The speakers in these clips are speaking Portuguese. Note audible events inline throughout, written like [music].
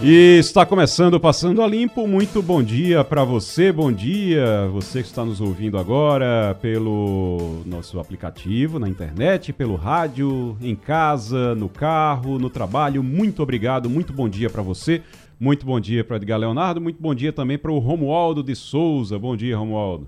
E está começando Passando a Limpo. Muito bom dia para você, bom dia você que está nos ouvindo agora pelo nosso aplicativo na internet, pelo rádio, em casa, no carro, no trabalho. Muito obrigado, muito bom dia para você. Muito bom dia para Edgar Leonardo, muito bom dia também para o Romualdo de Souza. Bom dia, Romualdo.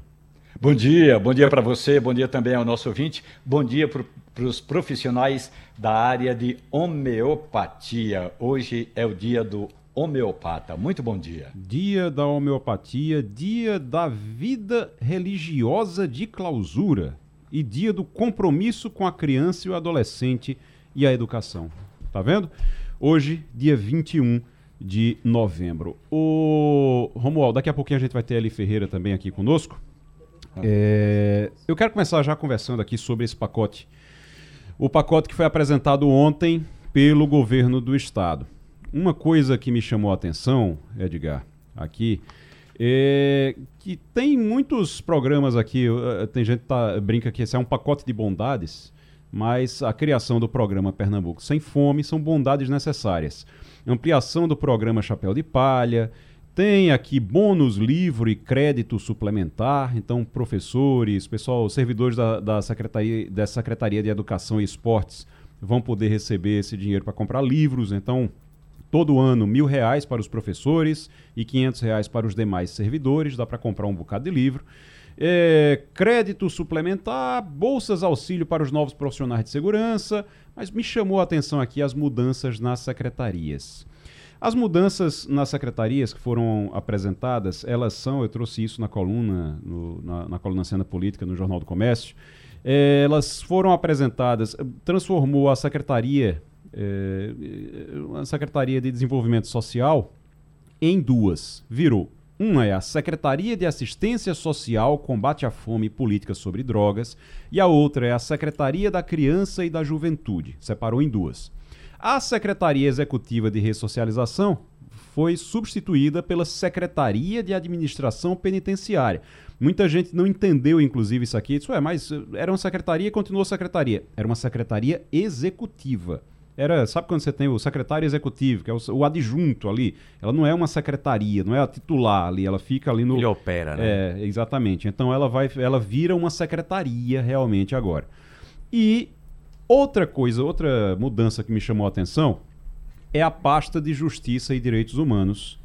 Bom dia, bom dia para você, bom dia também ao nosso ouvinte, bom dia para os profissionais da área de homeopatia. Hoje é o dia do homeopata. Muito bom dia. Dia da homeopatia, dia da vida religiosa de clausura e dia do compromisso com a criança e o adolescente e a educação. Tá vendo? Hoje, dia 21 de novembro. O Romualdo, daqui a pouquinho a gente vai ter Eli Ferreira também aqui conosco. É... Eu quero começar já conversando aqui sobre esse pacote. O pacote que foi apresentado ontem pelo governo do estado. Uma coisa que me chamou a atenção, Edgar, aqui, é que tem muitos programas aqui, eh, tem gente que tá, brinca que esse é um pacote de bondades, mas a criação do programa Pernambuco Sem Fome são bondades necessárias. Ampliação do programa Chapéu de Palha, tem aqui bônus livro e crédito suplementar, então professores, pessoal, servidores da, da, Secretaria, da Secretaria de Educação e Esportes vão poder receber esse dinheiro para comprar livros, então todo ano mil reais para os professores e quinhentos reais para os demais servidores, dá para comprar um bocado de livro. É, crédito suplementar, bolsas auxílio para os novos profissionais de segurança, mas me chamou a atenção aqui as mudanças nas secretarias. As mudanças nas secretarias que foram apresentadas, elas são, eu trouxe isso na coluna, no, na, na coluna Cena Política, no Jornal do Comércio, é, elas foram apresentadas, transformou a secretaria é, uma Secretaria de Desenvolvimento Social em duas. Virou. Uma é a Secretaria de Assistência Social, Combate à Fome e Políticas sobre Drogas, e a outra é a Secretaria da Criança e da Juventude. Separou em duas. A Secretaria Executiva de Ressocialização foi substituída pela Secretaria de Administração Penitenciária. Muita gente não entendeu, inclusive, isso aqui. Isso é, mas era uma secretaria e continuou secretaria. Era uma secretaria executiva era, sabe quando você tem o secretário executivo, que é o, o, adjunto ali? Ela não é uma secretaria, não é a titular ali, ela fica ali no. Ele opera, né? É, exatamente. Então ela vai, ela vira uma secretaria realmente agora. E outra coisa, outra mudança que me chamou a atenção é a pasta de Justiça e Direitos Humanos,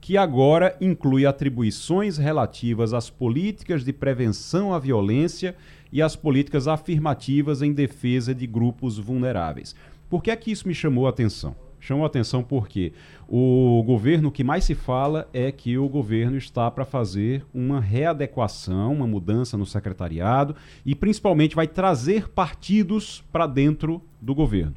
que agora inclui atribuições relativas às políticas de prevenção à violência e às políticas afirmativas em defesa de grupos vulneráveis. Por que é que isso me chamou a atenção? Chamou a atenção porque o governo, o que mais se fala é que o governo está para fazer uma readequação, uma mudança no secretariado e principalmente vai trazer partidos para dentro do governo.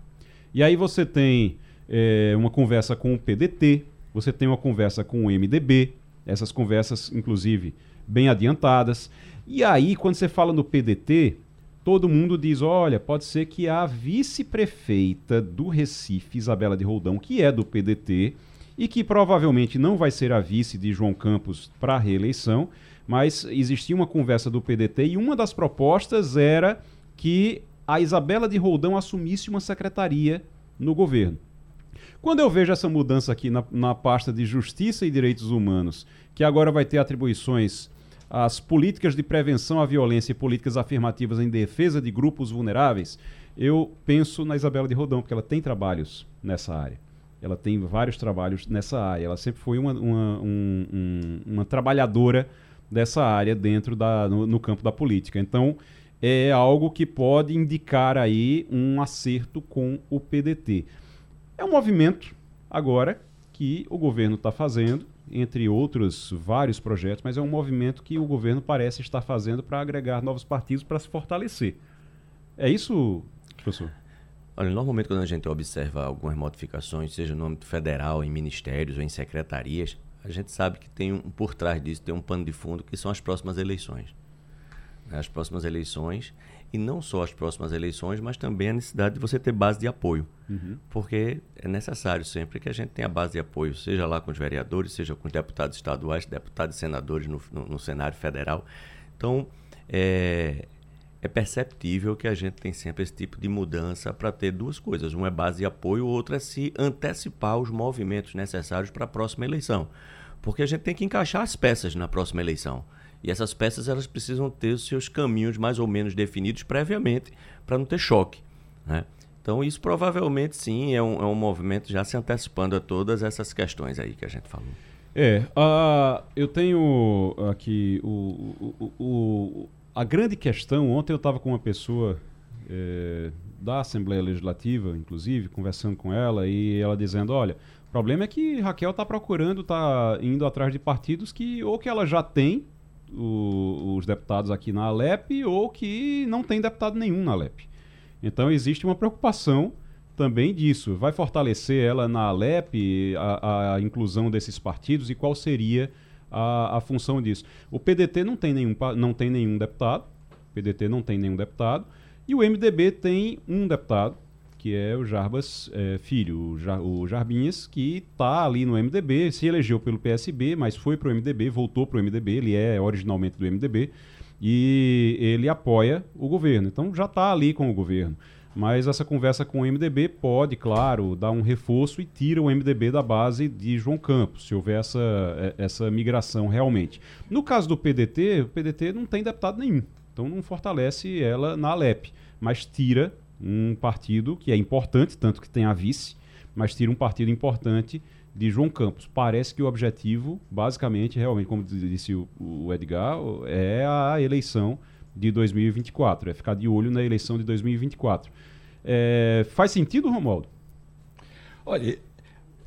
E aí você tem é, uma conversa com o PDT, você tem uma conversa com o MDB, essas conversas, inclusive, bem adiantadas. E aí, quando você fala no PDT, todo mundo diz: olha, pode ser que a vice-prefeita do Recife, Isabela de Roldão, que é do PDT, e que provavelmente não vai ser a vice de João Campos para a reeleição, mas existia uma conversa do PDT e uma das propostas era que a Isabela de Roldão assumisse uma secretaria no governo. Quando eu vejo essa mudança aqui na, na pasta de Justiça e Direitos Humanos, que agora vai ter atribuições as políticas de prevenção à violência e políticas afirmativas em defesa de grupos vulneráveis, eu penso na Isabela de Rodão, porque ela tem trabalhos nessa área. Ela tem vários trabalhos nessa área. Ela sempre foi uma, uma, um, um, uma trabalhadora dessa área dentro da, no, no campo da política. Então, é algo que pode indicar aí um acerto com o PDT. É um movimento agora que o governo está fazendo entre outros vários projetos, mas é um movimento que o governo parece estar fazendo para agregar novos partidos para se fortalecer. É isso, professor? Olha, normalmente quando a gente observa algumas modificações, seja no âmbito federal, em ministérios ou em secretarias, a gente sabe que tem um, por trás disso tem um pano de fundo que são as próximas eleições. as próximas eleições, e não só as próximas eleições, mas também a necessidade de você ter base de apoio. Uhum. Porque é necessário sempre que a gente tenha base de apoio, seja lá com os vereadores, seja com os deputados estaduais, deputados e senadores no, no, no cenário federal. Então, é, é perceptível que a gente tem sempre esse tipo de mudança para ter duas coisas. Uma é base de apoio, outra é se antecipar os movimentos necessários para a próxima eleição. Porque a gente tem que encaixar as peças na próxima eleição. E essas peças elas precisam ter os seus caminhos mais ou menos definidos previamente para não ter choque. Né? Então, isso provavelmente sim é um, é um movimento já se antecipando a todas essas questões aí que a gente falou. É, uh, eu tenho aqui o, o, o, a grande questão. Ontem eu estava com uma pessoa é, da Assembleia Legislativa, inclusive, conversando com ela, e ela dizendo: olha, o problema é que Raquel está procurando, está indo atrás de partidos que ou que ela já tem o, os deputados aqui na Alep ou que não tem deputado nenhum na Alep. Então existe uma preocupação também disso. Vai fortalecer ela na Alep, a, a inclusão desses partidos e qual seria a, a, função disso? O PDT não tem nenhum, não tem nenhum deputado, o PDT não tem nenhum deputado, e o MDB tem um deputado, que é o Jarbas é, Filho, o, Jar, o Jarbinhas, que está ali no MDB, se elegeu pelo PSB, mas foi para o MDB, voltou para o MDB, ele é originalmente do MDB, e ele apoia o governo. Então já está ali com o governo. Mas essa conversa com o MDB pode, claro, dar um reforço e tira o MDB da base de João Campos, se houver essa, é, essa migração realmente. No caso do PDT, o PDT não tem deputado nenhum. Então não fortalece ela na Alep, mas tira um partido que é importante, tanto que tem a vice, mas tira um partido importante de João Campos. Parece que o objetivo, basicamente, realmente, como disse o, Edgar, é a eleição de 2024, é ficar de olho na eleição de 2024. É, faz sentido, Romualdo? Olha,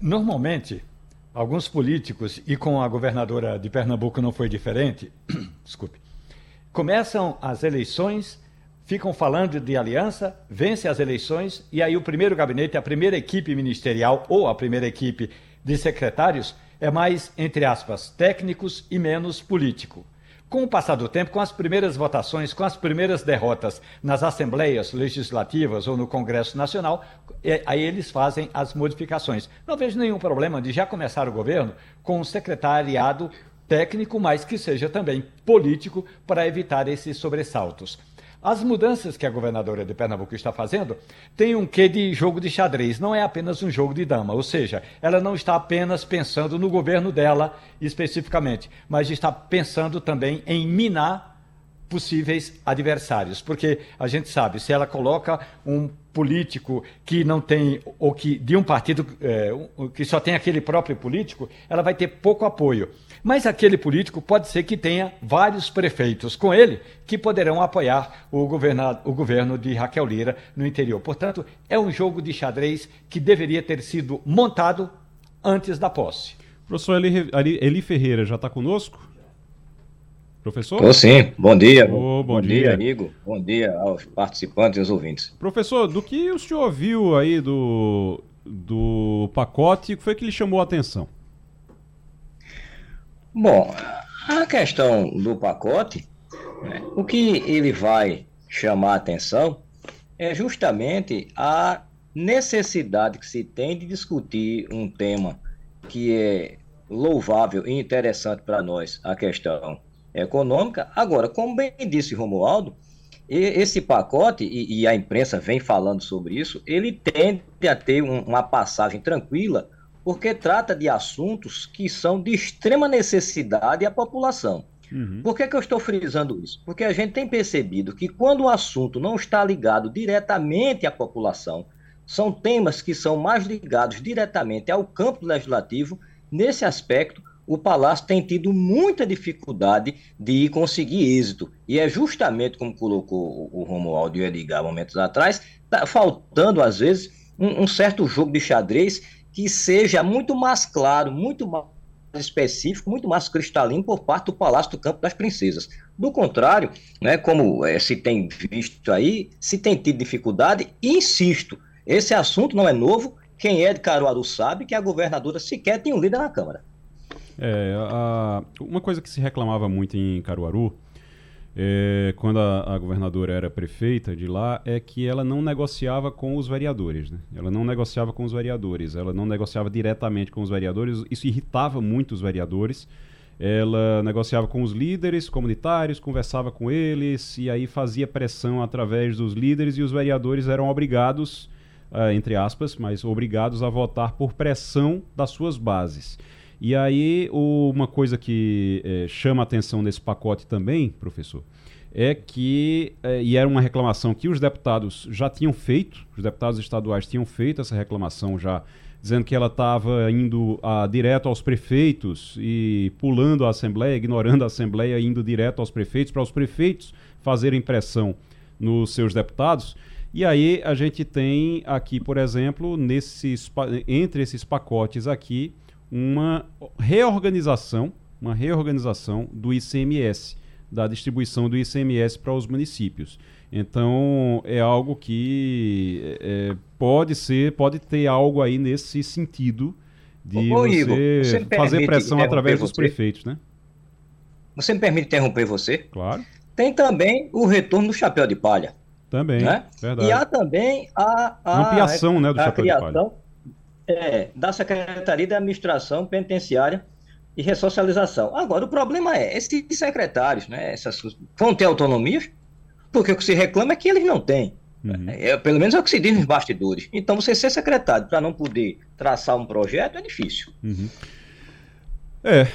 normalmente, alguns políticos, e com a governadora de Pernambuco não foi diferente, [coughs] desculpe, começam as eleições ficam falando de aliança, vence as eleições e aí o primeiro gabinete, a primeira equipe ministerial ou a primeira equipe de secretários é mais, entre aspas, técnicos e menos político. Com o passar do tempo, com as primeiras votações, com as primeiras derrotas nas assembleias legislativas ou no Congresso Nacional, é, aí eles fazem as modificações. Não vejo nenhum problema de já começar o governo com um secretariado técnico, mas que seja também político, para evitar esses sobressaltos. As mudanças que a governadora de Pernambuco está fazendo têm um quê de jogo de xadrez, não é apenas um jogo de dama, ou seja, ela não está apenas pensando no governo dela especificamente, mas está pensando também em minar possíveis adversários, porque a gente sabe, se ela coloca um político que não tem, ou que de um partido é, que só tem aquele próprio político, ela vai ter pouco apoio. Mas aquele político pode ser que tenha vários prefeitos com ele que poderão apoiar o, o governo de Raquel Lira no interior. Portanto, é um jogo de xadrez que deveria ter sido montado antes da posse. Professor Eli, Eli Ferreira já está conosco? Professor? Estou sim. Bom dia. Oh, bom, bom dia. dia. amigo. Bom dia aos participantes e aos ouvintes. Professor, do que o senhor viu aí do, do pacote, o que foi que lhe chamou a atenção? Bom, a questão do pacote, né, o que ele vai chamar a atenção é justamente a necessidade que se tem de discutir um tema que é louvável e interessante para nós, a questão econômica. Agora, como bem disse Romualdo, esse pacote, e, a imprensa vem falando sobre isso, ele tende a ter um, uma passagem tranquila porque trata de assuntos que são de extrema necessidade à população. Uhum. Por que, que eu estou frisando isso? Porque a gente tem percebido que quando o assunto não está ligado diretamente à população, são temas que são mais ligados diretamente ao campo legislativo, nesse aspecto, o Palácio tem tido muita dificuldade de conseguir êxito. E é justamente como colocou o Romualdo e o Edgar momentos atrás, tá faltando, às vezes, um, um certo jogo de xadrez que seja muito mais claro, muito mais específico, muito mais cristalino por parte do Palácio do Campo das Princesas. Do contrário, né, como é, se tem visto aí, se tem tido dificuldade, insisto, esse assunto não é novo, quem é de Caruaru sabe que a governadora sequer tem um líder na Câmara. É, a, uma coisa que se reclamava muito em Caruaru é, quando a, a, governadora era prefeita de lá, é que ela não negociava com os vereadores. Né? Ela não negociava com os vereadores, ela não negociava diretamente com os vereadores. Isso irritava muito os vereadores. Ela negociava com os líderes comunitários, conversava com eles e aí fazia pressão através dos líderes e os vereadores eram obrigados, uh, entre aspas, mas obrigados a votar por pressão das suas bases. E aí, uma coisa que é, chama a atenção nesse pacote também, professor, é que, é, e era uma reclamação que os deputados já tinham feito, os deputados estaduais tinham feito essa reclamação já, dizendo que ela estava indo a, direto aos prefeitos e pulando a Assembleia, ignorando a Assembleia, indo direto aos prefeitos, para os prefeitos fazerem pressão nos seus deputados. E aí a gente tem aqui, por exemplo, nesses, entre esses pacotes aqui, uma reorganização, uma reorganização do ICMS, da distribuição do ICMS para os municípios. Então é algo que é, pode ser, pode ter algo aí nesse sentido de Ô, você, Igor, você fazer pressão através dos prefeitos, né? Você me permite interromper você? Claro. Tem também o retorno do chapéu de palha. Também, né? verdade. E há também a, a ampliação né, do a chapéu criação, de palha é, da Secretaria de Administração Penitenciária e Ressocialização. Agora, o problema é, esses secretários, né, essas, vão ter autonomia, porque o que se reclama é que eles não têm. Uhum. É, pelo menos é o que se diz nos bastidores. Então, você ser secretário para não poder traçar um projeto é difícil. Uhum. É,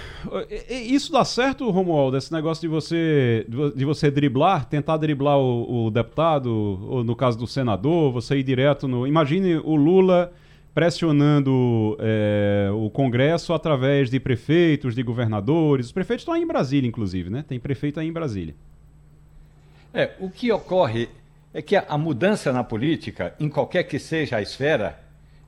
isso dá certo, Romualdo, esse negócio de você, de você driblar, tentar driblar o, o deputado, ou no caso do senador, você ir direto no. Imagine o Lula pressionando é, o Congresso através de prefeitos, de governadores. Os prefeitos estão aí em Brasília, inclusive, né? Tem prefeito aí em Brasília. É, o que ocorre é que a mudança na política, em qualquer que seja a esfera,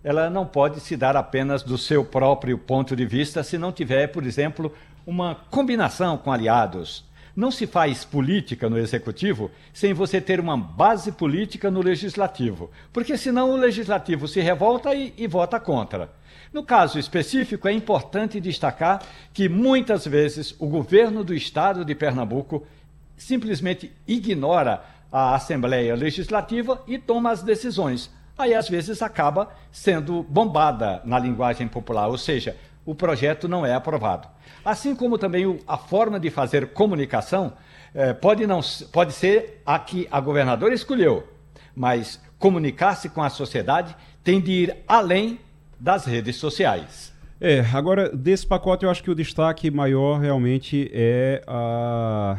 ela não pode se dar apenas do seu próprio ponto de vista se não tiver, por exemplo, uma combinação com aliados. Não se faz política no executivo sem você ter uma base política no legislativo, porque senão o legislativo se revolta e, e vota contra. No caso específico, é importante destacar que muitas vezes o governo do estado de Pernambuco simplesmente ignora a Assembleia Legislativa e toma as decisões. Aí, às vezes, acaba sendo bombada na linguagem popular, ou seja, o projeto não é aprovado. Assim como também o, a forma de fazer comunicação eh, pode, não, pode ser a que a governadora escolheu, mas comunicar-se com a sociedade tem de ir além das redes sociais. É, agora, desse pacote, eu acho que o destaque maior realmente é a,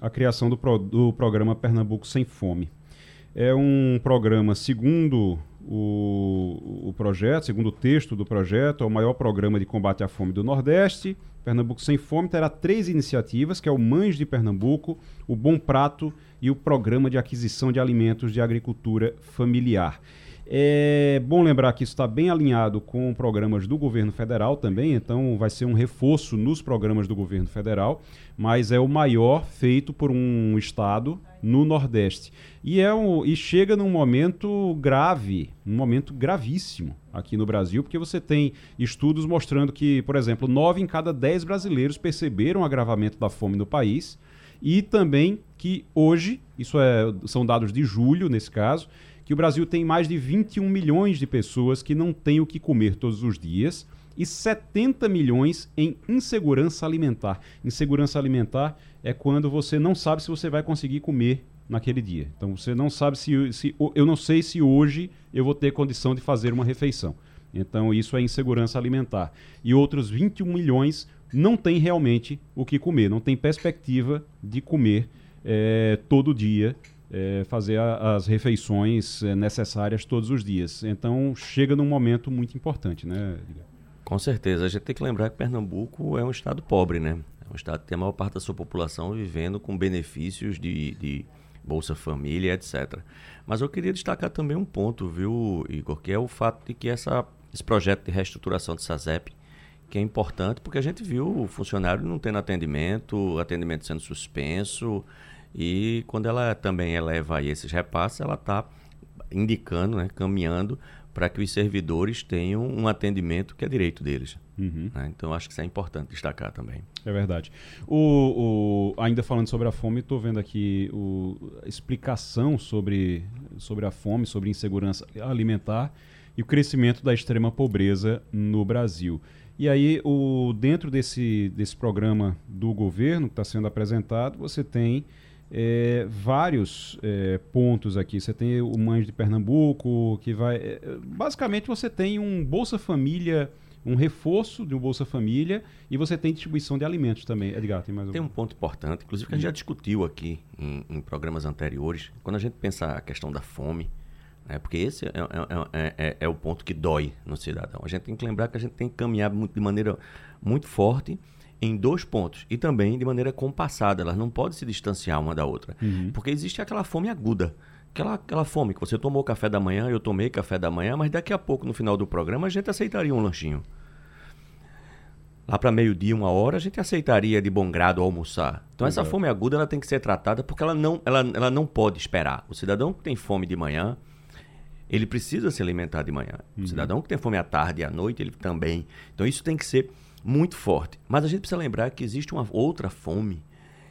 a criação do, pro, do programa Pernambuco Sem Fome. É um programa, segundo o, o projeto, segundo o texto do projeto, é o maior programa de combate à fome do Nordeste. Pernambuco Sem Fome terá três iniciativas, que é o Mães de Pernambuco, o Bom Prato e o Programa de Aquisição de Alimentos de Agricultura Familiar. É bom lembrar que isso está bem alinhado com programas do governo federal também, então vai ser um reforço nos programas do governo federal, mas é o maior feito por um estado no Nordeste. E, é um, e chega num momento grave, um momento gravíssimo aqui no Brasil, porque você tem estudos mostrando que, por exemplo, nove em cada dez brasileiros perceberam o agravamento da fome no país e também que hoje, isso é, são dados de julho nesse caso, que o Brasil tem mais de 21 milhões de pessoas que não têm o que comer todos os dias e 70 milhões em insegurança alimentar. Insegurança alimentar é quando você não sabe se você vai conseguir comer naquele dia. Então você não sabe se, se eu não sei se hoje eu vou ter condição de fazer uma refeição. Então isso é insegurança alimentar. E outros 21 milhões não têm realmente o que comer, não tem perspectiva de comer é, todo dia é, fazer a, as refeições é, necessárias todos os dias. Então chega num momento muito importante, né? Com certeza. A gente tem que lembrar que Pernambuco é um estado pobre, né? É um estado que tem a maior parte da sua população vivendo com benefícios de, de Bolsa Família, etc. Mas eu queria destacar também um ponto, viu, Igor, que é o fato de que essa, esse projeto de reestruturação do SASEP, que é importante porque a gente viu o funcionário não tendo atendimento, atendimento sendo suspenso, e quando ela também eleva esses repasses, ela está indicando, né, caminhando para que os servidores tenham um atendimento que é direito deles. Uhum. Né? Então, acho que isso é importante destacar também. É verdade. O, o ainda falando sobre a fome, estou vendo aqui o, a explicação sobre, sobre a fome, sobre insegurança alimentar e o crescimento da extrema pobreza no Brasil. E aí, o, dentro desse, desse programa do governo que está sendo apresentado, você tem é, vários é, pontos aqui. Você tem o Mães de Pernambuco, que vai. É, basicamente, você tem um Bolsa Família, um reforço de um Bolsa Família, e você tem distribuição de alimentos também. Edgar, tem mais um. Tem um ponto importante, inclusive que a gente já discutiu aqui em, em programas anteriores. Quando a gente pensa a questão da fome, né, porque esse é, é, é, é, o ponto que dói no cidadão. A gente tem que lembrar que a gente tem que caminhar muito, de maneira muito forte em dois pontos e também de maneira compassada. Elas não podem se distanciar uma da outra. Uhum. Porque existe aquela fome aguda. Aquela, aquela fome que você tomou café da manhã, eu tomei café da manhã, mas daqui a pouco, no final do programa, a gente aceitaria um lanchinho. Lá para meio-dia, uma hora, a gente aceitaria de bom grado almoçar. Então, essa fome aguda ela tem que ser tratada porque ela não, ela, ela não pode esperar. O cidadão que tem fome de manhã, ele precisa se alimentar de manhã. Uhum. O cidadão que tem fome à tarde e à noite, ele também. Então, isso tem que ser muito forte. Mas a gente precisa lembrar que existe uma outra fome,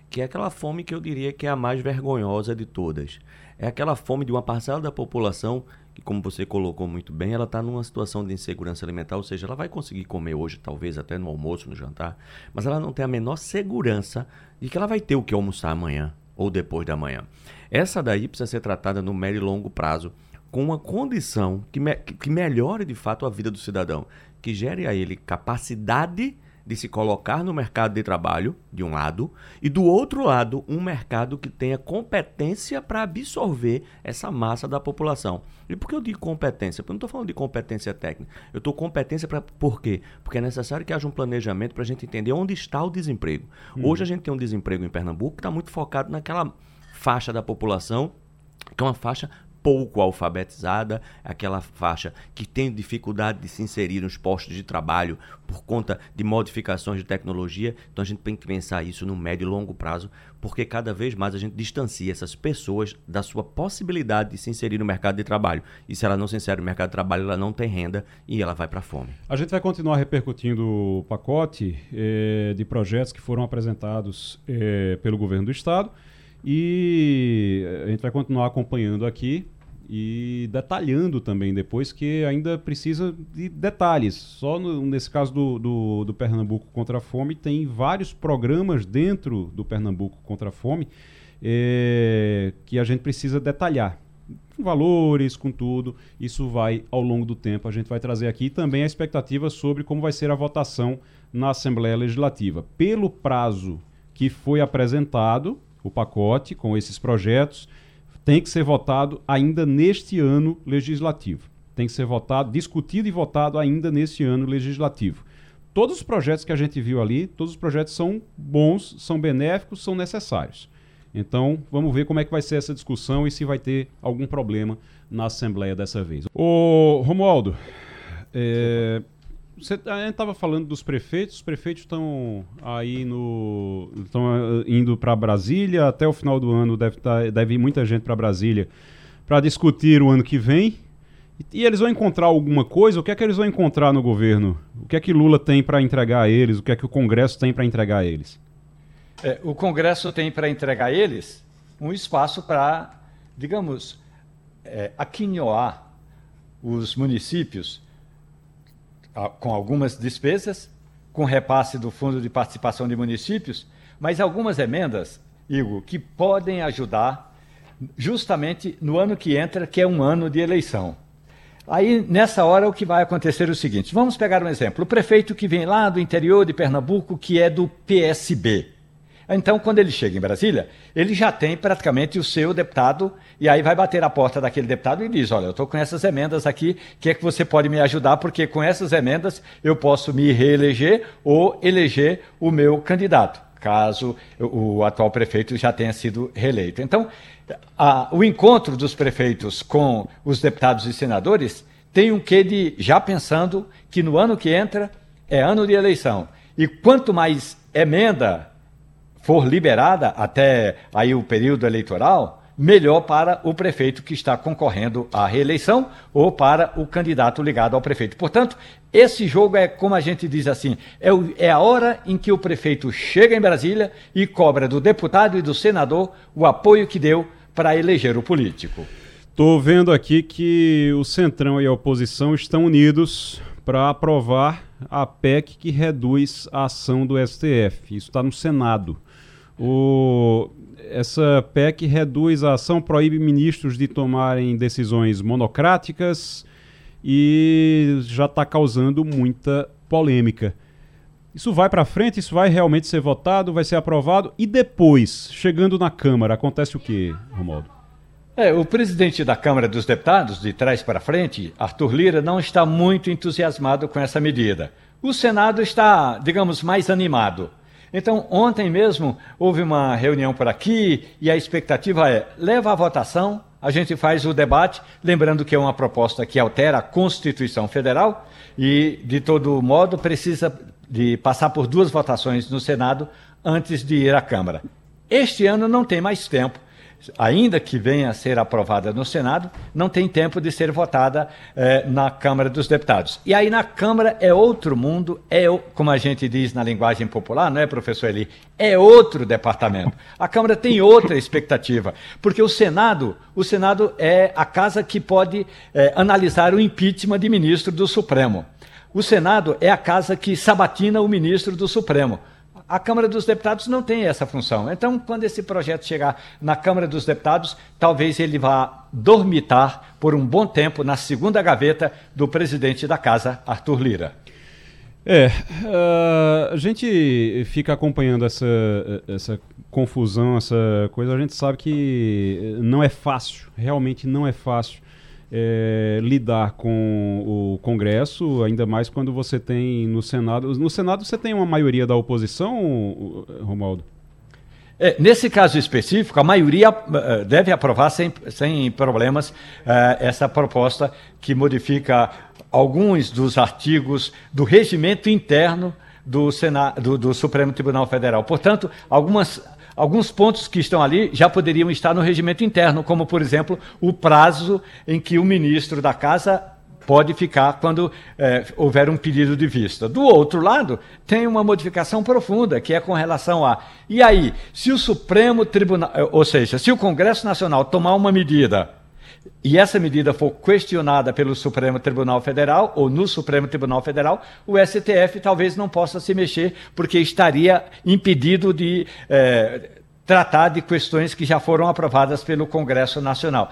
que é aquela fome que eu diria que é a mais vergonhosa de todas. É aquela fome de uma parcela da população que, como você colocou muito bem, ela está numa situação de insegurança alimentar, ou seja, ela vai conseguir comer hoje, talvez até no almoço, no jantar, mas ela não tem a menor segurança de que ela vai ter o que almoçar amanhã ou depois da manhã. Essa daí precisa ser tratada no médio e longo prazo com uma condição que, me, que melhore de fato a vida do cidadão, que gere a ele capacidade de se colocar no mercado de trabalho, de um lado, e do outro lado, um mercado que tenha competência para absorver essa massa da população. E por que eu digo competência? Porque eu não estou falando de competência técnica. Eu estou competência para. Por quê? Porque é necessário que haja um planejamento para a gente entender onde está o desemprego. Hum. Hoje a gente tem um desemprego em Pernambuco que está muito focado naquela faixa da população que é uma faixa pouco alfabetizada, aquela faixa que tem dificuldade de se inserir nos postos de trabalho por conta de modificações de tecnologia. Então a gente tem que pensar isso no médio e longo prazo, porque cada vez mais a gente distancia essas pessoas da sua possibilidade de se inserir no mercado de trabalho. E se ela não se insere no mercado de trabalho, ela não tem renda e ela vai para a fome. A gente vai continuar repercutindo o pacote eh, de projetos que foram apresentados eh, pelo governo do estado. E a gente vai continuar acompanhando aqui e detalhando também depois que ainda precisa de detalhes. Só no, nesse caso do, do, do, Pernambuco contra a Fome, tem vários programas dentro do Pernambuco contra a Fome é, que a gente precisa detalhar. Com valores, com tudo, isso vai ao longo do tempo. A gente vai trazer aqui também a expectativa sobre como vai ser a votação na Assembleia Legislativa. Pelo prazo que foi apresentado, o pacote com esses projetos tem que ser votado ainda neste ano legislativo. Tem que ser votado, discutido e votado ainda neste ano legislativo. Todos os projetos que a gente viu ali, todos os projetos são bons, são benéficos, são necessários. Então, vamos ver como é que vai ser essa discussão e se vai ter algum problema na Assembleia dessa vez. Ô, Romualdo, é, você, a gente estava falando dos prefeitos, os prefeitos estão aí no. estão eh, indo para Brasília, até o final do ano deve, tá, deve ir muita gente para Brasília para discutir o ano que vem. E, e, eles vão encontrar alguma coisa? O que é que eles vão encontrar no governo? O que é que Lula tem para entregar a eles? O que é que o Congresso tem para entregar a eles? É, o Congresso tem para entregar a eles um espaço para, digamos, é, aquinhoar os municípios com algumas despesas, com repasse do Fundo de Participação de Municípios, mas algumas emendas, Igor, que podem ajudar justamente no ano que entra, que é um ano de eleição. Aí, nessa hora, o que vai acontecer é o seguinte: vamos pegar um exemplo. O prefeito que vem lá do interior de Pernambuco, que é do PSB. Então, quando ele chega em Brasília, ele já tem praticamente o seu deputado, e aí vai bater a porta daquele deputado e diz: Olha, eu estou com essas emendas aqui, que é que você pode me ajudar, porque com essas emendas eu posso me reeleger ou eleger o meu candidato, caso o atual prefeito já tenha sido reeleito. Então, a, o encontro dos prefeitos com os deputados e senadores tem um quê de já pensando que no ano que entra é ano de eleição. E quanto mais emenda for liberada até aí o período eleitoral, melhor para o prefeito que está concorrendo à reeleição ou para o candidato ligado ao prefeito. Portanto, esse jogo é, como a gente diz assim, é, o, é a hora em que o prefeito chega em Brasília e cobra do deputado e do senador o apoio que deu para eleger o político. Estou vendo aqui que o Centrão e a oposição estão unidos para aprovar a PEC que reduz a ação do STF. Isso está no Senado. O, essa PEC reduz a ação, proíbe ministros de tomarem decisões monocráticas e já está causando muita polêmica. Isso vai para frente? Isso vai realmente ser votado? Vai ser aprovado? E depois, chegando na Câmara, acontece o que, Romualdo? É, o presidente da Câmara dos Deputados, de trás para frente, Arthur Lira, não está muito entusiasmado com essa medida. O Senado está, digamos, mais animado. Então, ontem mesmo houve uma reunião por aqui e a expectativa é: leva à votação, a gente faz o debate, lembrando que é uma proposta que altera a Constituição Federal e, de todo modo, precisa de passar por duas votações no Senado antes de ir à Câmara. Este ano não tem mais tempo ainda que venha a ser aprovada no Senado, não tem tempo de ser votada eh, na Câmara dos Deputados. E aí na Câmara é outro mundo, é como a gente diz na linguagem popular, não é, professor Eli? É outro departamento. A Câmara tem outra expectativa, porque o Senado, o Senado é a casa que pode eh, analisar o impeachment de ministro do Supremo. O Senado é a casa que sabatina o ministro do Supremo. A Câmara dos Deputados não tem essa função. Então, quando esse projeto chegar na Câmara dos Deputados, talvez ele vá dormitar por um bom tempo na segunda gaveta do presidente da casa, Arthur Lira. É, uh, a gente fica acompanhando essa, essa confusão, essa coisa. A gente sabe que não é fácil, realmente não é fácil é, lidar com o Congresso, ainda mais quando você tem no Senado. No Senado você tem uma maioria da oposição, Romualdo? É, nesse caso específico, a maioria uh, deve aprovar sem, sem problemas uh, essa proposta que modifica alguns dos artigos do regimento interno do, Senado, do, do Supremo Tribunal Federal. Portanto, algumas Alguns pontos que estão ali já poderiam estar no regimento interno, como, por exemplo, o prazo em que o ministro da Casa pode ficar quando é, houver um pedido de vista. Do outro lado, tem uma modificação profunda, que é com relação a. E aí, se o Supremo Tribunal, eh, ou seja, se o Congresso Nacional tomar uma medida e essa medida for questionada pelo Supremo Tribunal Federal ou no Supremo Tribunal Federal, o STF talvez não possa se mexer, porque estaria impedido de é, tratar de questões que já foram aprovadas pelo Congresso Nacional.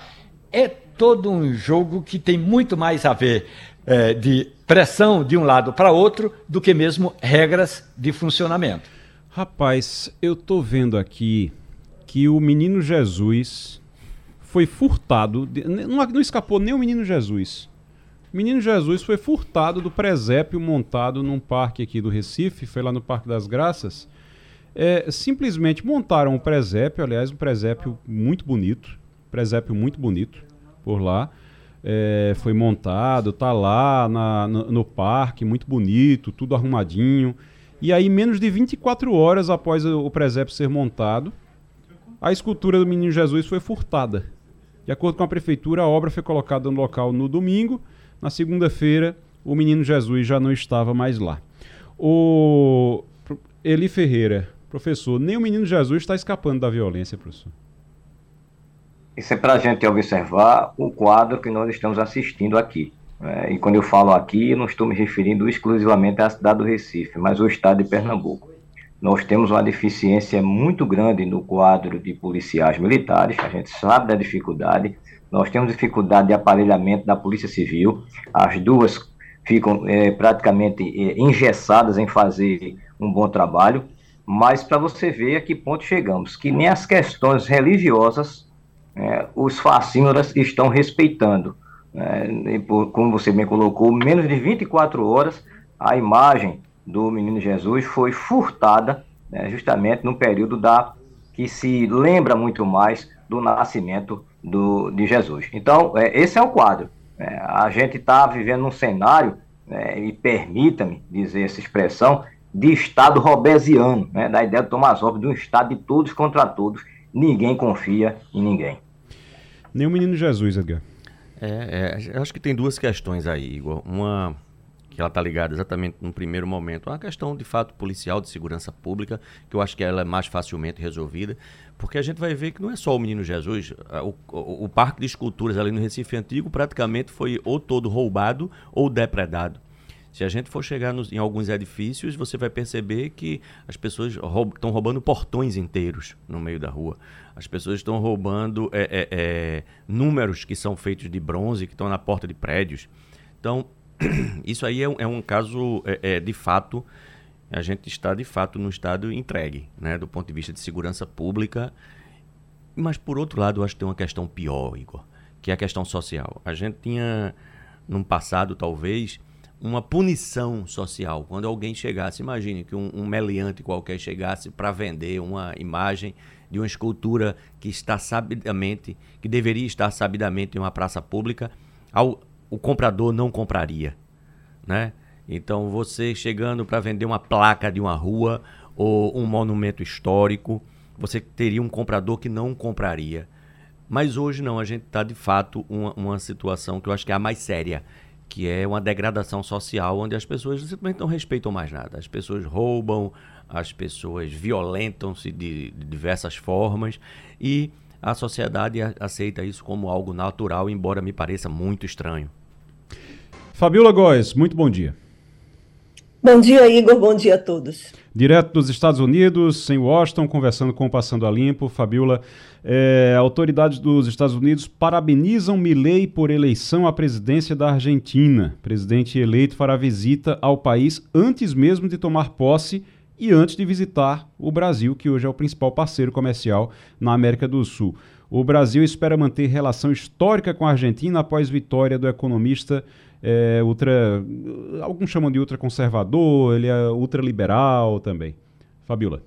É todo um jogo que tem muito mais a ver é, de pressão de um lado para outro do que mesmo regras de funcionamento. Rapaz, eu estou vendo aqui que o menino Jesus foi furtado, não, escapou nem o menino Jesus. O menino Jesus foi furtado do presépio montado num parque aqui do Recife, foi lá no Parque das Graças. É, simplesmente montaram um presépio, aliás, um presépio muito bonito, presépio muito bonito por lá. É, foi montado, tá lá na, no, no, parque, muito bonito, tudo arrumadinho. E aí, menos de 24 horas após o, o presépio ser montado, a escultura do Menino Jesus foi furtada. De acordo com a prefeitura, a obra foi colocada no local no domingo. Na segunda-feira, o menino Jesus já não estava mais lá. O Eli Ferreira, professor, nem o menino Jesus está escapando da violência, professor. Isso é para a gente observar o quadro que nós estamos assistindo aqui. É, e quando eu falo aqui, eu não estou me referindo exclusivamente à cidade do Recife, mas ao estado de Pernambuco. Nós temos uma deficiência muito grande no quadro de policiais militares, a gente sabe da dificuldade. Nós temos dificuldade de aparelhamento da Polícia Civil, as duas ficam é, praticamente é, engessadas em fazer um bom trabalho, mas para você ver a que ponto chegamos, que nem as questões religiosas é, os fascínoras estão respeitando. Por, como você bem colocou, menos de 24 horas, a imagem do menino Jesus foi furtada né, justamente no período da que se lembra muito mais do nascimento do, de Jesus. Então, é, esse é o quadro. É, a gente está vivendo um cenário, é, e permita-me dizer essa expressão, de Estado robesiano, né, da ideia do Tomás Hobbes, de um Estado de todos contra todos, ninguém confia em ninguém. Nem o menino Jesus, Edgar. É, é, eu acho que tem duas questões aí, Igor. Uma que ela está ligada exatamente no primeiro momento, uma questão de fato policial, de segurança pública, que eu acho que ela é mais facilmente resolvida, porque a gente vai ver que não é só o Menino Jesus, o, o, o Parque de Esculturas ali no Recife Antigo praticamente foi ou todo roubado ou depredado. Se a gente for chegar nos, em alguns edifícios, você vai perceber que as pessoas estão roub, roubando portões inteiros no meio da rua. As pessoas estão roubando é, é, é, números que são feitos de bronze, que estão na porta de prédios. Então, [clears throat] isso aí é um, é um caso, é, é, de fato, a gente está de fato no estado entregue, né, do ponto de vista de segurança pública. Mas, por outro lado, eu acho que tem uma questão pior, Igor, que é a questão social. A gente tinha, num passado, talvez, uma punição social. Quando alguém chegasse, imagine que um, um meliante qualquer chegasse para vender uma imagem de uma escultura que está sabidamente, que deveria estar sabidamente em uma praça pública, ao, o comprador não compraria, né? Então você chegando para vender uma placa de uma rua ou um monumento histórico, você teria um comprador que não compraria. Mas hoje não, a gente está de fato uma, uma situação que eu acho que é a mais séria, que é uma degradação social onde as pessoas simplesmente não respeitam mais nada. As pessoas roubam, as pessoas violentam-se de, de, diversas formas e a sociedade aceita isso como algo natural, embora me pareça muito estranho. Fabiola Góes, muito bom dia. Bom dia, Igor. Bom dia a todos. Direto dos Estados Unidos, em Washington, conversando com o Passando a Limpo. Fabiola, é, autoridades dos Estados Unidos parabenizam Milei por eleição à presidência da Argentina. O presidente eleito fará visita ao país antes mesmo de tomar posse e antes de visitar o Brasil, que hoje é o principal parceiro comercial na América do Sul. O Brasil espera manter relação histórica com a Argentina após vitória do economista é, ultra. Alguns chamam de ultraconservador, ele é ultraliberal também. Fabiola.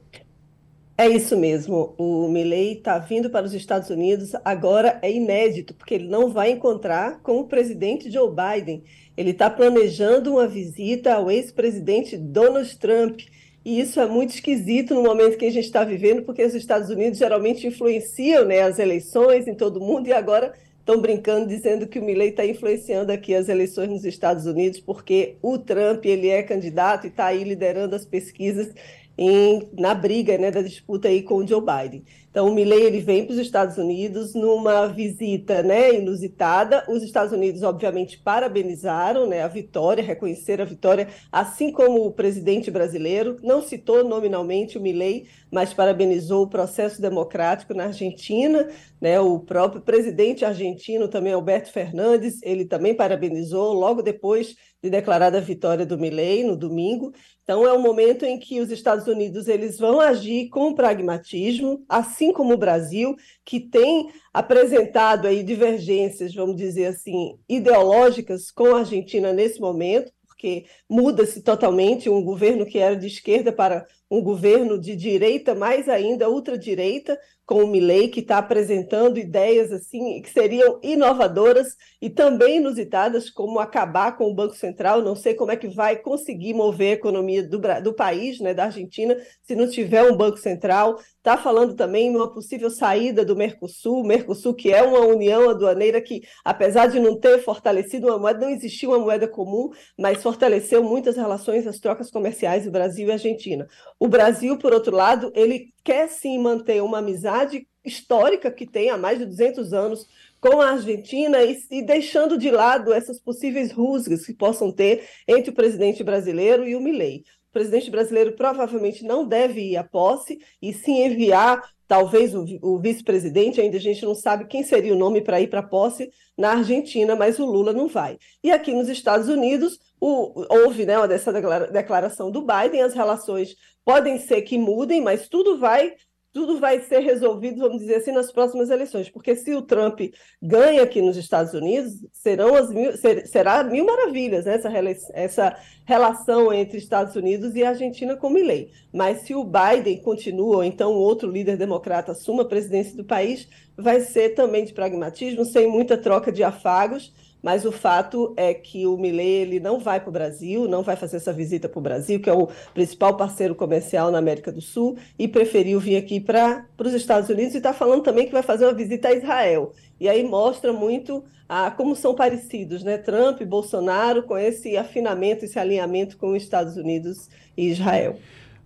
É isso mesmo. O Milley está vindo para os Estados Unidos. Agora é inédito, porque ele não vai encontrar com o presidente Joe Biden. Ele está planejando uma visita ao ex-presidente Donald Trump. E isso é muito esquisito no momento que a gente está vivendo, porque os Estados Unidos geralmente influenciam né, as eleições em todo mundo e agora estão brincando dizendo que o Milley está influenciando aqui as eleições nos Estados Unidos porque o Trump ele é candidato e está aí liderando as pesquisas em, na briga né, da disputa aí com o Joe Biden. Então, o Milley ele vem para os Estados Unidos numa visita né, inusitada. Os Estados Unidos, obviamente, parabenizaram né, a vitória, reconheceram a vitória, assim como o presidente brasileiro. Não citou nominalmente o Milley, mas parabenizou o processo democrático na Argentina. Né, o próprio presidente argentino, também Alberto Fernandes, ele também parabenizou logo depois de declarada vitória do Milley no domingo. Então é um momento em que os Estados Unidos eles vão agir com pragmatismo, assim como o Brasil, que tem apresentado aí divergências, vamos dizer assim, ideológicas com a Argentina nesse momento, porque muda-se totalmente um governo que era de esquerda para um governo de direita, mais ainda ultradireita, com o Milley, que está apresentando ideias assim que seriam inovadoras e também inusitadas, como acabar com o Banco Central. Não sei como é que vai conseguir mover a economia do, do país, né, da Argentina, se não tiver um Banco Central. Está falando também uma possível saída do Mercosul, Mercosul que é uma união aduaneira que, apesar de não ter fortalecido uma moeda, não existia uma moeda comum, mas fortaleceu muitas relações, as trocas comerciais do Brasil e Argentina. O Brasil, por outro lado, ele quer sim manter uma amizade histórica que tem há mais de 200 anos com a Argentina e, e, deixando de lado essas possíveis rusgas que possam ter entre o presidente brasileiro e o Milei. O presidente brasileiro provavelmente não deve ir à posse e sim enviar talvez o, o vice-presidente, ainda a gente não sabe quem seria o nome para ir para posse na Argentina, mas o Lula não vai. E aqui nos Estados Unidos, o, houve né, uma dessa declaração do Biden, as relações podem ser que mudem, mas tudo vai tudo vai ser resolvido, vamos dizer assim, nas próximas eleições, porque se o Trump ganha aqui nos Estados Unidos, serão as mil, ser, será mil maravilhas né, essa, essa relação entre Estados Unidos e Argentina com Milley. Mas se o Biden continua, ou então outro líder democrata assuma a presidência do país, vai ser também de pragmatismo, sem muita troca de afagos, mas o fato é que o Milei ele não vai para o Brasil, não vai fazer essa visita para o Brasil, que é o principal parceiro comercial na América do Sul, e preferiu vir aqui para os Estados Unidos e está falando também que vai fazer uma visita a Israel. E aí mostra muito a, como são parecidos, né? Trump e Bolsonaro com esse afinamento, esse alinhamento com os Estados Unidos e Israel.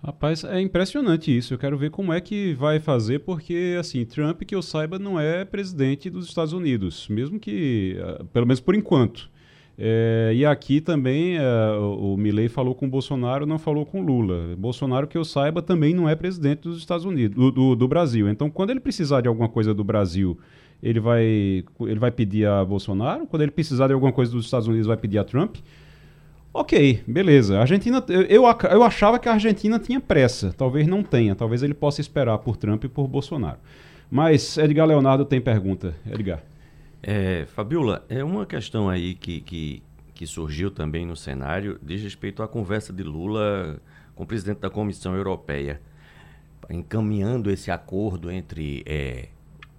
Rapaz, é impressionante isso. Eu quero ver como é que vai fazer, porque, assim, Trump, que eu saiba, não é presidente dos Estados Unidos, mesmo que, uh, pelo menos por enquanto. É, e aqui também o, o Milley falou com o Bolsonaro, não falou com Lula. Bolsonaro, que eu saiba, também não é presidente dos Estados Unidos, do, do, do Brasil. Então, quando ele precisar de alguma coisa do Brasil, ele vai, ele vai pedir a Bolsonaro. Quando ele precisar de alguma coisa dos Estados Unidos, vai pedir a Trump. Ok, beleza. A Argentina, eu, eu, achava que a Argentina tinha pressa. Talvez não tenha. Talvez ele possa esperar por Trump e por Bolsonaro. Mas Edgar Leonardo tem pergunta. Edgar. É, Fabiola, é uma questão aí que, que, que surgiu também no cenário diz respeito à conversa de Lula com o presidente da Comissão Europeia, encaminhando esse acordo entre é,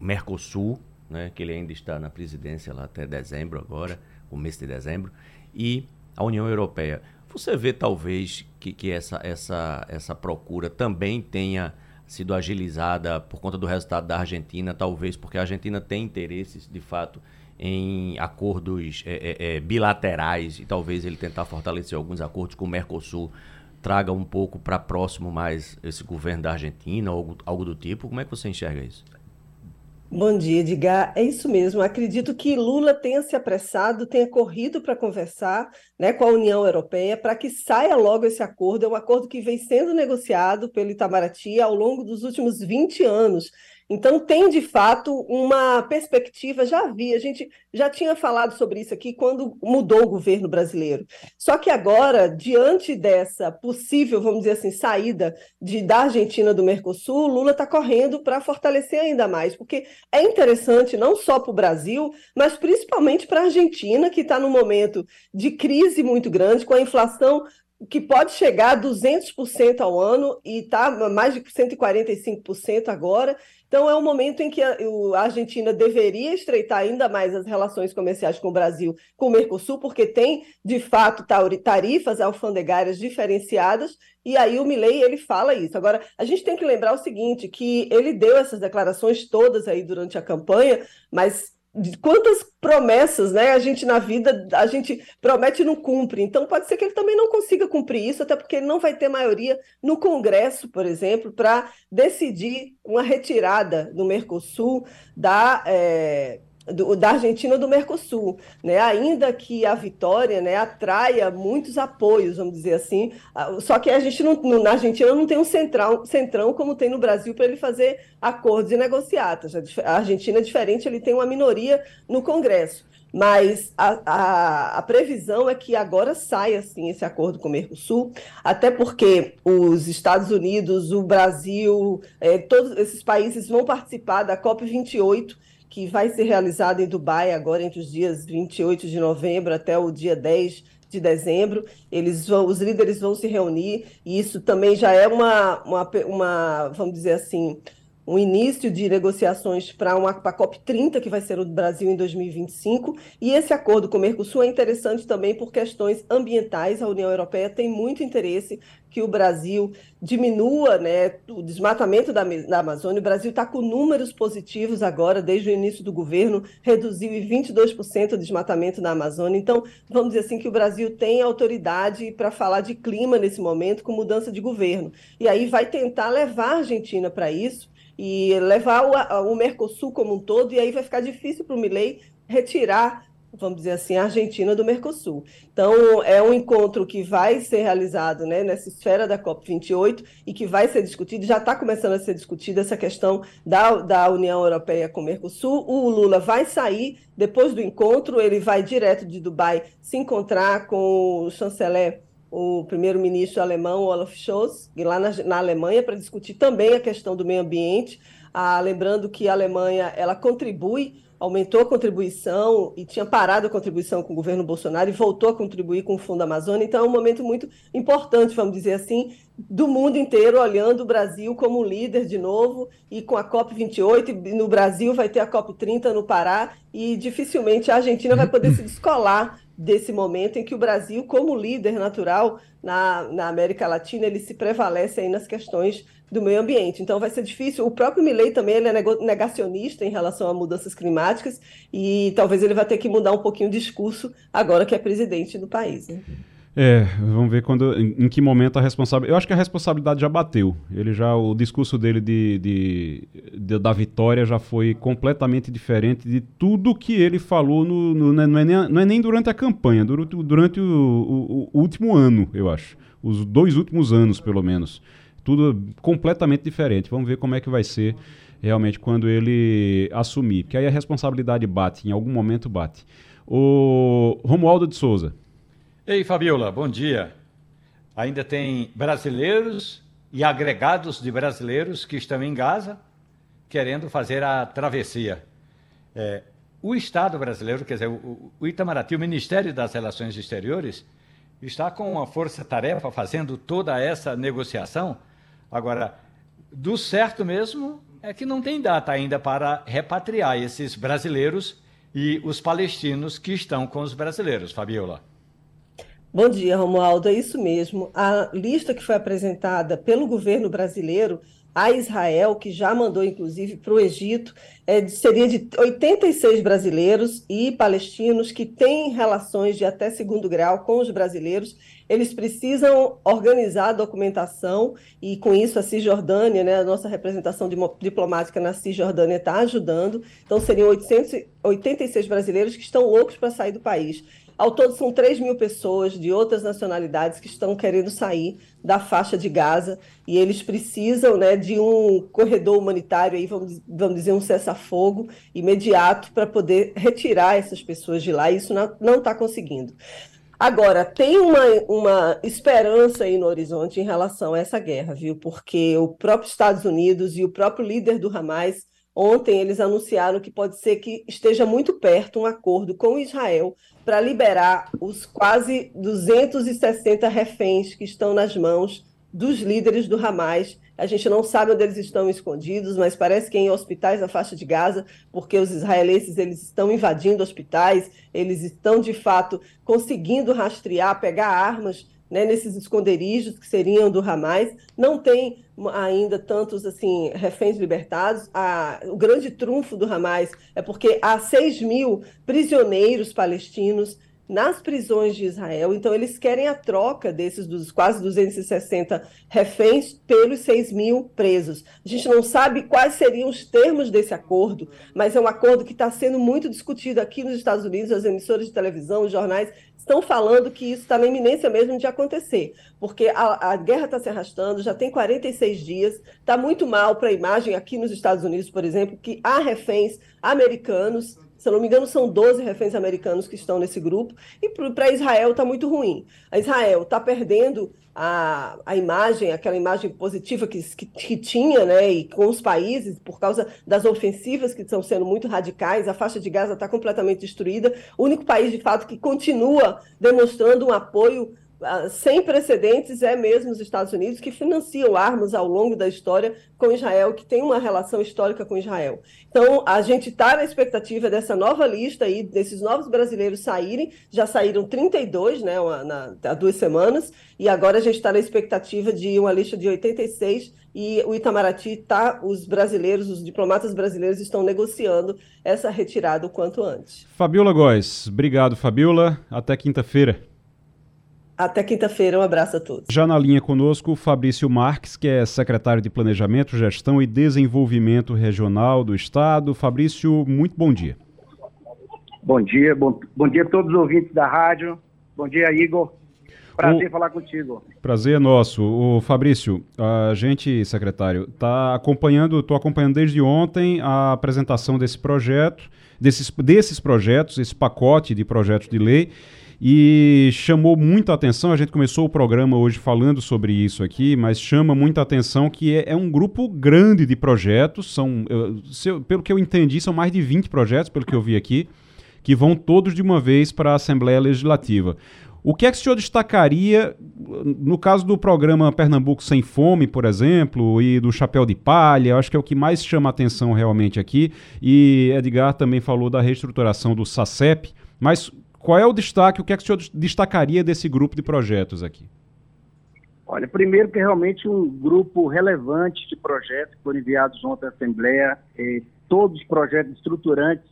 Mercosul, né, que ele ainda está na presidência lá até dezembro agora, o mês de dezembro, e a União Europeia. Você vê talvez que, que essa, essa, essa procura também tenha sido agilizada por conta do resultado da Argentina, talvez porque a Argentina tem interesses de fato em acordos é, é, é bilaterais e talvez ele tentar fortalecer alguns acordos com o Mercosul traga um pouco para próximo mais esse governo da Argentina, algo, algo do tipo. Como é que você enxerga isso? Bom dia, Edgar. É isso mesmo. Acredito que Lula tenha se apressado, tenha corrido para conversar né, com a União Europeia para que saia logo esse acordo. É um acordo que vem sendo negociado pelo Itamaraty ao longo dos últimos 20 anos. Então, tem de fato uma perspectiva, já havia, a gente já tinha falado sobre isso aqui quando mudou o governo brasileiro. Só que agora, diante dessa possível, vamos dizer assim, saída de, da Argentina do Mercosul, Lula está correndo para fortalecer ainda mais, porque é interessante não só para o Brasil, mas principalmente para a Argentina, que está num momento de crise muito grande, com a inflação que pode chegar a 200% ao ano e está mais de 145% agora. Então, é um momento em que a, Argentina deveria estreitar ainda mais as relações comerciais com o Brasil, com o Mercosul, porque tem, de fato, tarifas alfandegárias diferenciadas, e aí o Milley, ele fala isso. Agora, a gente tem que lembrar o seguinte, que ele deu essas declarações todas aí durante a campanha, mas quantas promessas, né? A gente na vida, a gente promete e não cumpre. Então pode ser que ele também não consiga cumprir isso, até porque ele não vai ter maioria no Congresso, por exemplo, para decidir uma retirada do Mercosul da é, do, da Argentina do Mercosul, né? ainda que a vitória né, atraia muitos apoios, vamos dizer assim, só que a gente não, na Argentina não tem um central, centrão como tem no Brasil para ele fazer acordos e negociatas. A Argentina é diferente, ele tem uma minoria no Congresso. Mas a, a, a, previsão é que agora saia assim, esse acordo com o Mercosul, até porque os Estados Unidos, o Brasil, é, todos esses países vão participar da COP28, que vai ser realizado em Dubai agora entre os dias 28 de novembro até o dia 10 de dezembro. Eles vão, os líderes vão se reunir e isso também já é uma, uma, uma vamos dizer assim, um início de negociações para uma a COP30, que vai ser o Brasil em 2025, e esse acordo com o Mercosul é interessante também por questões ambientais. A União Europeia tem muito interesse que o Brasil diminua né, o desmatamento da, da Amazônia. O Brasil está com números positivos agora, desde o início do governo, reduziu em 22% o desmatamento na Amazônia. Então, vamos dizer assim que o Brasil tem autoridade para falar de clima nesse momento, com mudança de governo. E aí vai tentar levar a Argentina para isso e levar o, o Mercosul como um todo, e aí vai ficar difícil para o Milei retirar vamos dizer assim, a Argentina do Mercosul. Então, é um encontro que vai ser realizado né, nessa esfera da COP28 e que vai ser discutido, já está começando a ser discutida essa questão da, da União Europeia com o Mercosul. O Lula vai sair depois do encontro, ele vai direto de Dubai se encontrar com o chanceler o primeiro-ministro alemão Olaf Scholz, lá na, na Alemanha, para discutir também a questão do meio ambiente. Ah, lembrando que a Alemanha ela contribui, aumentou a contribuição e tinha parado a contribuição com o governo Bolsonaro e voltou a contribuir com o Fundo Amazônia. Então é um momento muito importante, vamos dizer assim, do mundo inteiro olhando o Brasil como líder de novo e com a COP28 no Brasil vai ter a COP30 no Pará e dificilmente a Argentina vai poder [clears throat] se descolar desse momento em que o Brasil, como líder natural na, na América Latina, ele se prevalece aí nas questões do meio ambiente. Então vai ser difícil. O próprio Milley também ele é negacionista em relação a mudanças climáticas e talvez ele vai ter que mudar um pouquinho o discurso agora que é presidente do país. Né? É, vamos ver quando, em, em, que momento a responsabilidade. Eu acho que a responsabilidade já bateu. Ele já, o discurso dele de, de, de da vitória já foi completamente diferente de tudo que ele falou no, no não, é nem, não, é nem, durante a campanha, durante, durante o, o, o, último ano, eu acho, os dois últimos anos pelo menos, tudo completamente diferente. Vamos ver como é que vai ser realmente quando ele assumir, porque aí a responsabilidade bate, em algum momento bate. O Romualdo de Souza. Ei, Fabiola, bom dia. Ainda tem brasileiros e agregados de brasileiros que estão em Gaza querendo fazer a travessia. É, o Estado brasileiro, quer dizer, o, o Itamaraty, o Ministério das Relações Exteriores, está com uma força-tarefa fazendo toda essa negociação. Agora, do certo mesmo é que não tem data ainda para repatriar esses brasileiros e os palestinos que estão com os brasileiros, Fabiola. Bom dia, Romualdo. É isso mesmo. A lista que foi apresentada pelo governo brasileiro a Israel, que já mandou inclusive para o Egito, é, seria de 86 brasileiros e palestinos que têm relações de até segundo grau com os brasileiros. Eles precisam organizar a documentação e, com isso, a Cisjordânia, né, a nossa representação diplomática na Cisjordânia está ajudando. Então, seriam 886 brasileiros que estão loucos para sair do país. Ao todo, são 3 mil pessoas de outras nacionalidades que estão querendo sair da faixa de Gaza e eles precisam né, de um corredor humanitário, aí, vamos, vamos dizer, um cessar-fogo imediato para poder retirar essas pessoas de lá. E isso não está conseguindo. Agora, tem uma, uma esperança aí no horizonte em relação a essa guerra, viu? Porque o próprio Estados Unidos e o próprio líder do Hamas Ontem eles anunciaram que pode ser que esteja muito perto um acordo com Israel para liberar os quase 260 reféns que estão nas mãos dos líderes do Hamas. A gente não sabe onde eles estão escondidos, mas parece que em hospitais da faixa de Gaza, porque os israelenses eles estão invadindo hospitais, eles estão de fato conseguindo rastrear, pegar armas né, nesses esconderijos que seriam do Hamas. Não tem ainda tantos assim reféns libertados. A, o grande trunfo do Hamas é porque há 6 mil prisioneiros palestinos nas prisões de Israel. Então, eles querem a troca desses dos quase 260 reféns pelos 6 mil presos. A gente não sabe quais seriam os termos desse acordo, mas é um acordo que está sendo muito discutido aqui nos Estados Unidos. As emissoras de televisão, os jornais estão falando que isso está na iminência mesmo de acontecer, porque a, a guerra está se arrastando, já tem 46 dias, está muito mal para a imagem aqui nos Estados Unidos, por exemplo, que há reféns americanos se eu não me engano, são 12 reféns americanos que estão nesse grupo. E para Israel está muito ruim. A Israel está perdendo a, a imagem, aquela imagem positiva que, que, que, tinha, né, e com os países, por causa das ofensivas que estão sendo muito radicais, a faixa de Gaza está completamente destruída. O único país, de fato, que continua demonstrando um apoio sem precedentes é mesmo os Estados Unidos, que financiam armas ao longo da história com Israel, que tem uma relação histórica com Israel. Então, a gente está na expectativa dessa nova lista aí, desses novos brasileiros saírem, já saíram 32, né, uma, na, há duas semanas, e agora a gente está na expectativa de uma lista de 86, e o Itamaraty está, os brasileiros, os diplomatas brasileiros estão negociando essa retirada o quanto antes. Fabiola Góes, obrigado, Fabiola. Até quinta-feira. Até quinta-feira, um abraço a todos. Já na linha conosco, Fabrício Marques, que é secretário de Planejamento, Gestão e Desenvolvimento Regional do Estado. Fabrício, muito bom dia. Bom dia, bom, bom dia a todos os ouvintes da rádio. Bom dia, Igor. Prazer o... falar contigo. Prazer é nosso. O Fabrício, a gente, secretário, está acompanhando, estou acompanhando desde ontem a apresentação desse projeto, desses, desses projetos, esse pacote de projetos de lei e chamou muita atenção. A gente começou o programa hoje falando sobre isso aqui, mas chama muita atenção que é, é um grupo grande de projetos. São, eu, pelo que eu entendi, são mais de 20 projetos, pelo que eu vi aqui, que vão todos de uma vez para a Assembleia Legislativa. O que é que o senhor destacaria no caso do programa Pernambuco Sem Fome, por exemplo, e do Chapéu de Palha? Acho que é o que mais chama atenção realmente aqui. E Edgar também falou da reestruturação do SACEP. Mas qual é o destaque, o que é que o senhor destacaria desse grupo de projetos aqui? Olha, primeiro que realmente um grupo relevante de projetos foram enviados ontem à Assembleia, eh, todos os projetos estruturantes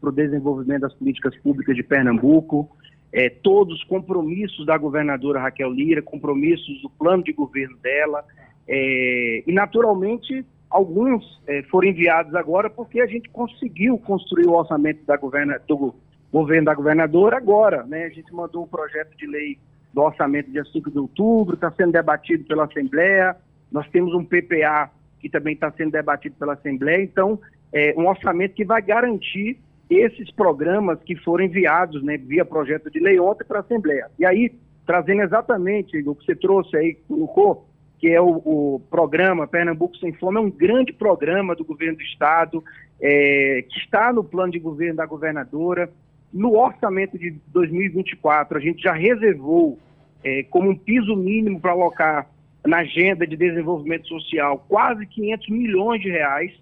para o desenvolvimento das políticas públicas de Pernambuco, eh, todos os compromissos da governadora Raquel Lira, compromissos do plano de governo dela, eh, e naturalmente alguns eh, foram enviados agora porque a gente conseguiu construir o orçamento da governa, do governo da governadora agora, né? A gente mandou um projeto de lei do orçamento dia 5 de outubro, está sendo debatido pela Assembleia. Nós temos um PPA que também está sendo debatido pela Assembleia. Então, é um orçamento que vai garantir esses programas que foram enviados né, via projeto de lei ontem para a Assembleia. E aí, trazendo exatamente o que você trouxe aí, colocou, que é o, o, programa Pernambuco Sem Fome, é um grande programa do governo do Estado, é, que está no plano de governo da governadora. No orçamento de 2024, a gente já reservou é, como um piso mínimo para alocar na agenda de desenvolvimento social quase 500 milhões de reais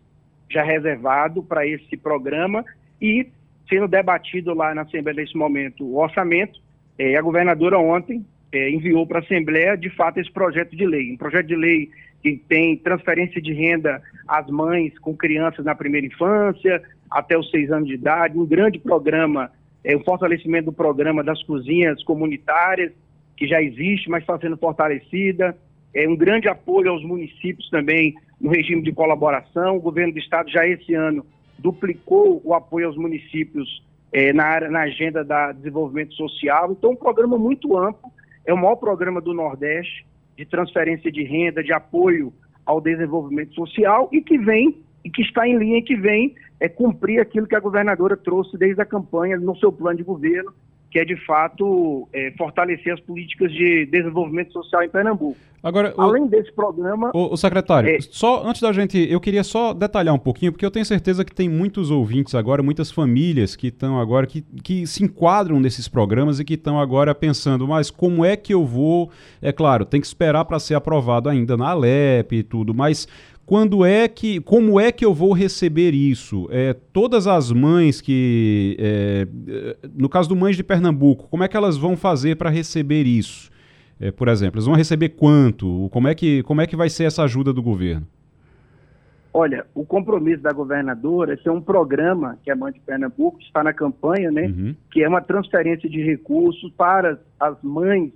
já reservado para esse programa e sendo debatido lá na Assembleia nesse momento o orçamento. É, a governadora ontem é, enviou para a Assembleia, de fato, esse projeto de lei. Um projeto de lei que tem transferência de renda às mães com crianças na primeira infância, até os seis anos de idade, um grande programa, é, o fortalecimento do programa das cozinhas comunitárias, que já existe, mas está sendo fortalecida. É um grande apoio aos municípios também no regime de colaboração. O governo do estado já esse ano duplicou o apoio aos municípios é, na, área, na agenda da desenvolvimento social. Então, um programa muito amplo. É o maior programa do Nordeste de transferência de renda, de apoio ao desenvolvimento social e que vem e que está em linha e que vem é cumprir aquilo que a governadora trouxe desde a campanha no seu plano de governo, que é de fato é, fortalecer as políticas de desenvolvimento social em Pernambuco. Agora, além o, desse programa, o, o secretário, é, só antes da gente, eu queria só detalhar um pouquinho, porque eu tenho certeza que tem muitos ouvintes agora, muitas famílias que estão agora que, que se enquadram nesses programas e que estão agora pensando, mas como é que eu vou? É claro, tem que esperar para ser aprovado ainda na Alep e tudo, mas quando é que, como é que eu vou receber isso? É, todas as mães que, é, no caso do Mães de Pernambuco, como é que elas vão fazer para receber isso? É, por exemplo, elas vão receber quanto? Como é, que, como é que vai ser essa ajuda do governo? Olha, o compromisso da governadora é ter um programa que a Mãe de Pernambuco está na campanha, né? Uhum. Que é uma transferência de recursos para as mães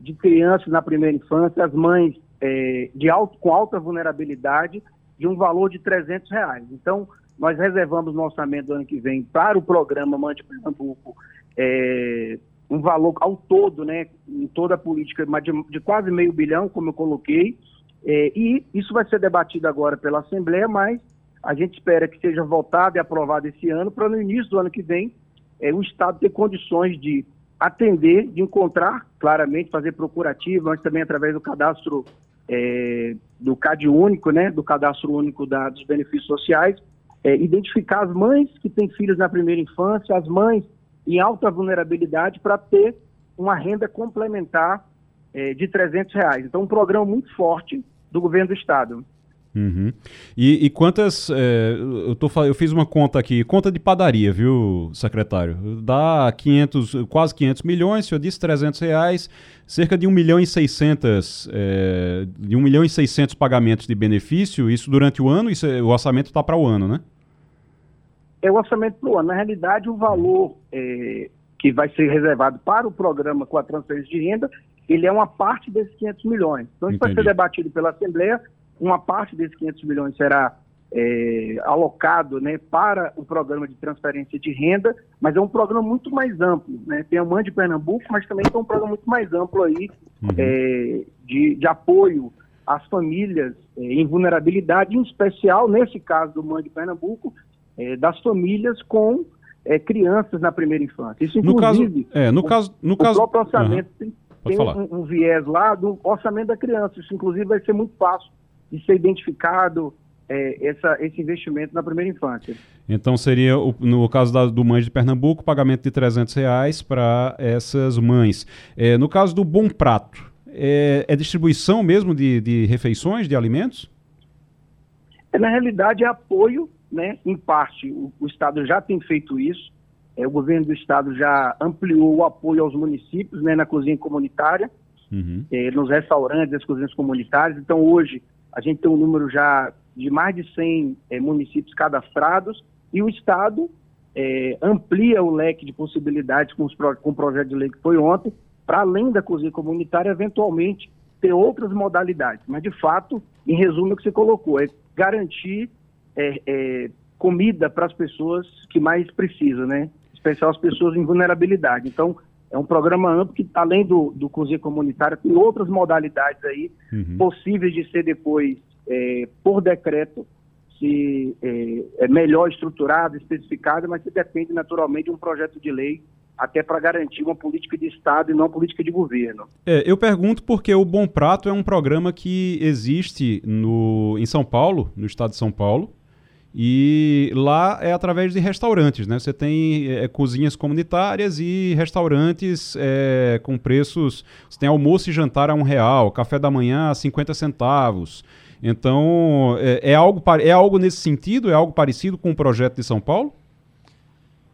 de crianças na primeira infância, as mães é, de alto, com alta vulnerabilidade de um valor de 300 reais. Então, nós reservamos no orçamento do ano que vem para o programa Mande Pernambuco é, um valor ao todo, né, em toda a política, de, de quase meio bilhão, como eu coloquei, é, e isso vai ser debatido agora pela Assembleia, mas a gente espera que seja votado e aprovado esse ano, para no início do ano que vem é, o Estado ter condições de atender, de encontrar claramente, fazer procurativo, mas também através do cadastro é, do CAD único, né, do cadastro único da, dos benefícios sociais, é, identificar as mães que têm filhos na primeira infância, as mães em alta vulnerabilidade, para ter uma renda complementar é, de 300 reais. Então, um programa muito forte do governo do Estado. Uhum. E, e, quantas. É, eu, tô, eu fiz uma conta aqui, conta de padaria, viu, secretário? Dá 500, quase 500 milhões, o senhor disse 300 reais, cerca de 1 milhão e 600, é, de 1 milhão e 600 pagamentos de benefício, isso durante o ano, isso, é, o orçamento está para o ano, né? É o orçamento para o ano. Na realidade, o valor é, que vai ser reservado para o programa com a transferência de renda, ele é uma parte desses 500 milhões. Então, isso Entendi. vai ser debatido pela Assembleia uma parte desses 500 milhões será é, alocado né, para o programa de transferência de renda, mas é um programa muito mais amplo. Né? Tem a Mãe de Pernambuco, mas também tem um programa muito mais amplo aí uhum. é, de, de, apoio às famílias é, em vulnerabilidade, em especial, nesse caso do Mãe de Pernambuco, é, das famílias com é, crianças na primeira infância. Isso, inclusive, no caso, é, no caso, no o caso, próprio orçamento uhum. tem, tem um, um viés lá do orçamento da criança. Isso, inclusive, vai ser muito fácil de ser identificado é, essa, esse investimento na primeira infância. Então seria, o, no caso da, do Mães de Pernambuco, pagamento de 300 reais para essas mães. É, no caso do Bom Prato, é, é distribuição mesmo de, de, refeições, de alimentos? É, na realidade é apoio, né? em parte o, o Estado já tem feito isso, é, o governo do Estado já ampliou o apoio aos municípios né, na cozinha comunitária, uhum. eh, nos restaurantes, nas cozinhas comunitárias. Então, hoje, a gente tem um número já de mais de 100 eh, municípios cadastrados e o Estado eh, amplia o leque de possibilidades com, os, com o projeto de lei que foi ontem, para além da cozinha comunitária, eventualmente ter outras modalidades. Mas, de fato, em resumo, o que você colocou é garantir é, é, comida para as pessoas que mais precisam, né? Especial as pessoas em vulnerabilidade. Então, é um programa amplo que, além do, do cozinha comunitária, tem outras modalidades aí uhum. possíveis de ser depois, é, por decreto, se é, é melhor estruturado, especificado, mas que depende naturalmente de um projeto de lei até para garantir uma política de Estado e não uma política de governo. É, eu pergunto porque o Bom Prato é um programa que existe no, em São Paulo, no estado de São Paulo, e lá é através de restaurantes, né? Você tem é, cozinhas comunitárias e restaurantes é, com preços. Você tem almoço e jantar a um real, café da manhã a 50 centavos. Então, é, é algo, é algo nesse sentido? É algo parecido com o projeto de São Paulo?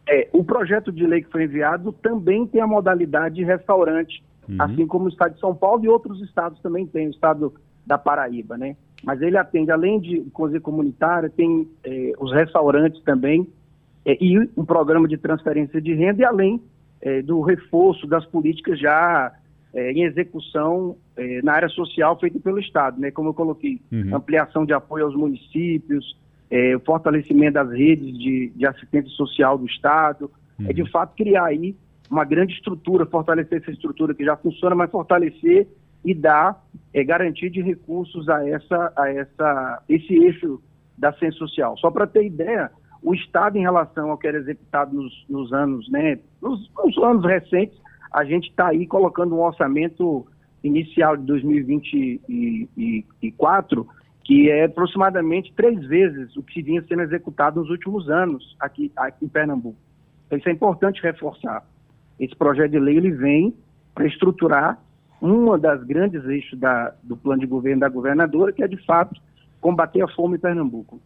É, o projeto de lei que foi enviado também tem a modalidade de restaurante, uhum. assim como o estado de São Paulo e outros estados também têm, o estado da Paraíba, né? Mas ele atende, além de cozinha comunitária, tem é, os restaurantes também, é, e um programa de transferência de renda, e além é, do reforço das políticas já em execução na área social feita pelo Estado, né? Como eu coloquei, uhum. ampliação de apoio aos municípios, fortalecimento das redes de, de assistência social do Estado, uhum. é de uhum. fato criar aí uma grande estrutura, fortalecer essa estrutura que já funciona, mas fortalecer e dar é, garantia de recursos a essa, a essa, esse eixo da ciência social. Só para ter ideia, o Estado em relação ao que era executado nos, nos anos, né, nos, nos, anos recentes, a gente está aí colocando um orçamento inicial de 2024 que é aproximadamente três vezes o que vinha sendo executado nos últimos anos aqui, aqui em Pernambuco. Então, isso é importante reforçar. Esse projeto de lei ele vem para estruturar uma das grandes eixos da, do plano de governo da governadora, que é, de fato, combater a fome em Pernambuco.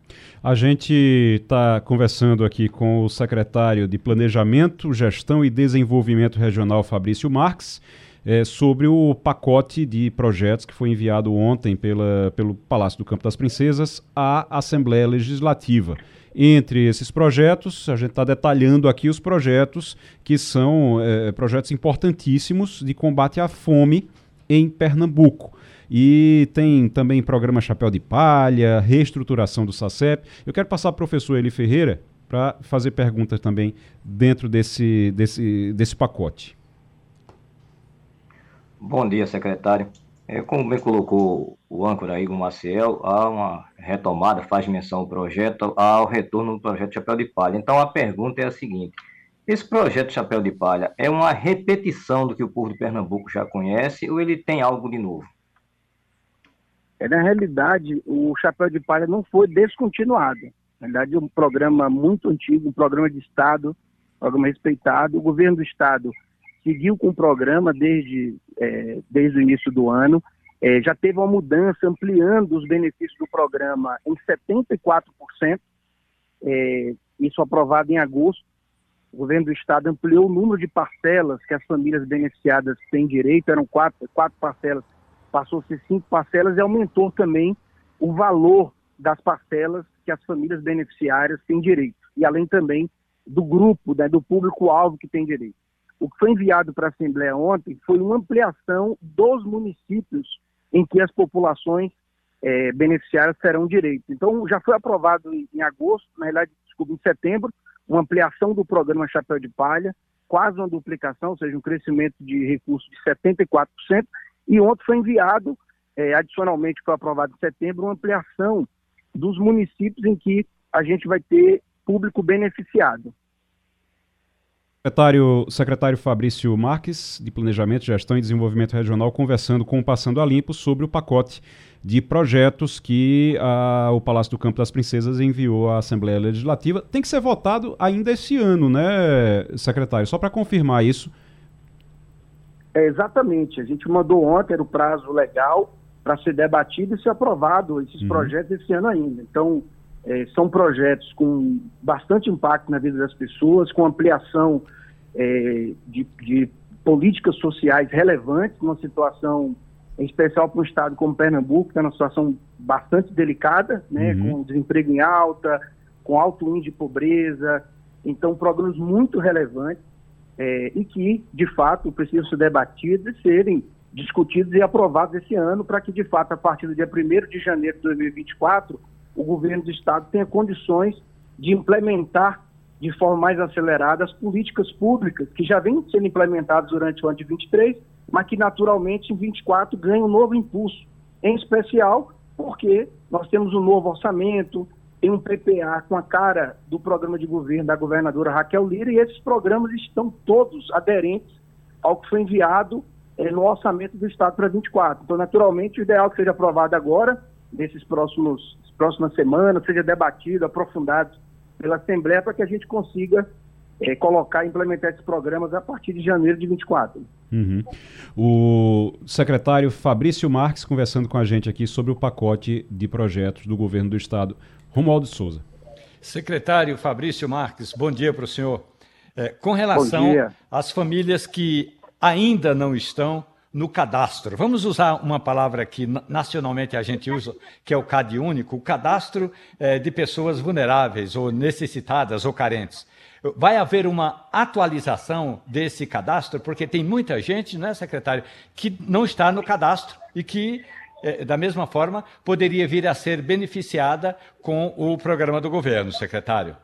A gente está conversando aqui com o secretário de Planejamento, Gestão e Desenvolvimento Regional, Fabrício Marques é, sobre o pacote de projetos que foi enviado ontem pela, pelo Palácio do Campo das Princesas à Assembleia Legislativa. Entre esses projetos, a gente está detalhando aqui os projetos que são é, projetos importantíssimos de combate à fome em Pernambuco. E tem também programa Chapéu de Palha, reestruturação do SACEP. Eu quero passar para o professor Eli Ferreira para fazer perguntas também dentro desse, desse, desse pacote. Bom dia, secretário. É, como bem colocou o âncora Igor Maciel, há uma retomada, faz menção ao projeto, ao retorno do projeto Chapéu de Palha. Então, a pergunta é a seguinte: esse projeto Chapéu de Palha é uma repetição do que o povo de Pernambuco já conhece ou ele tem algo de novo? É, na realidade, o Chapéu de Palha não foi descontinuado. Na verdade, é um programa muito antigo, um programa de Estado, um programa respeitado. O governo do Estado seguiu com o programa desde, é, desde o início do ano, é, já teve uma mudança ampliando os benefícios do programa em 74%, é, isso aprovado em agosto. O governo do estado ampliou o número de parcelas que as famílias beneficiadas têm direito, eram quatro, quatro parcelas, passou a ser cinco parcelas e aumentou também o valor das parcelas que as famílias beneficiárias têm direito, e além também do grupo, né, do público-alvo que tem direito. O que foi enviado para a Assembleia ontem foi uma ampliação dos municípios em que as populações é, beneficiárias terão direito. Então, já foi aprovado em, em agosto, na realidade, desculpa, em setembro, uma ampliação do programa Chapéu de Palha, quase uma duplicação, ou seja, um crescimento de recursos de 74%, e ontem foi enviado, é, adicionalmente, foi aprovado em setembro, uma ampliação dos municípios em que a gente vai ter público beneficiado. Secretário, secretário Fabrício Marques, de Planejamento, Gestão e Desenvolvimento Regional, conversando com o Passando a Limpo sobre o pacote de projetos que a, o Palácio do Campo das Princesas enviou à Assembleia Legislativa. Tem que ser votado ainda esse ano, né, secretário? Só para confirmar isso. É, exatamente. A gente mandou ontem, era o prazo legal para ser debatido e ser aprovado esses uhum. projetos esse ano ainda. Então, é, são projetos com bastante impacto na vida das pessoas, com ampliação é, de, de, políticas sociais relevantes, numa situação em especial para um estado como Pernambuco, que está numa situação bastante delicada, né, uhum. com desemprego em alta, com alto índice de pobreza. Então, programas muito relevantes é, e que, de fato, precisam ser debatidos e serem discutidos e aprovados esse ano, para que, de fato, a partir do dia 1 de janeiro de 2024, o governo do Estado tenha condições de implementar de forma mais acelerada as políticas públicas que já vêm sendo implementadas durante o ano de 23, mas que naturalmente em 24 ganham um novo impulso, em especial porque nós temos um novo orçamento, tem um PPA com a cara do programa de governo da governadora Raquel Lira e esses programas estão todos aderentes ao que foi enviado eh, no orçamento do Estado para 24. Então, naturalmente, o ideal que seja aprovado agora, nesses próximos próximas semanas, seja debatido, aprofundado pela Assembleia para que a gente consiga é, colocar e implementar esses programas a partir de janeiro de 24. Uhum. O secretário Fabrício Marques conversando com a gente aqui sobre o pacote de projetos do governo do estado. Romualdo Souza. Secretário Fabrício Marques, bom dia para o senhor. É, com relação às famílias que ainda não estão no cadastro. Vamos usar uma palavra que nacionalmente a gente usa, que é o CAD único, o cadastro é, de pessoas vulneráveis ou necessitadas ou carentes. Vai haver uma atualização desse cadastro, porque tem muita gente, né, secretário, que não está no cadastro e que, é, da mesma forma, poderia vir a ser beneficiada com o programa do governo, secretário.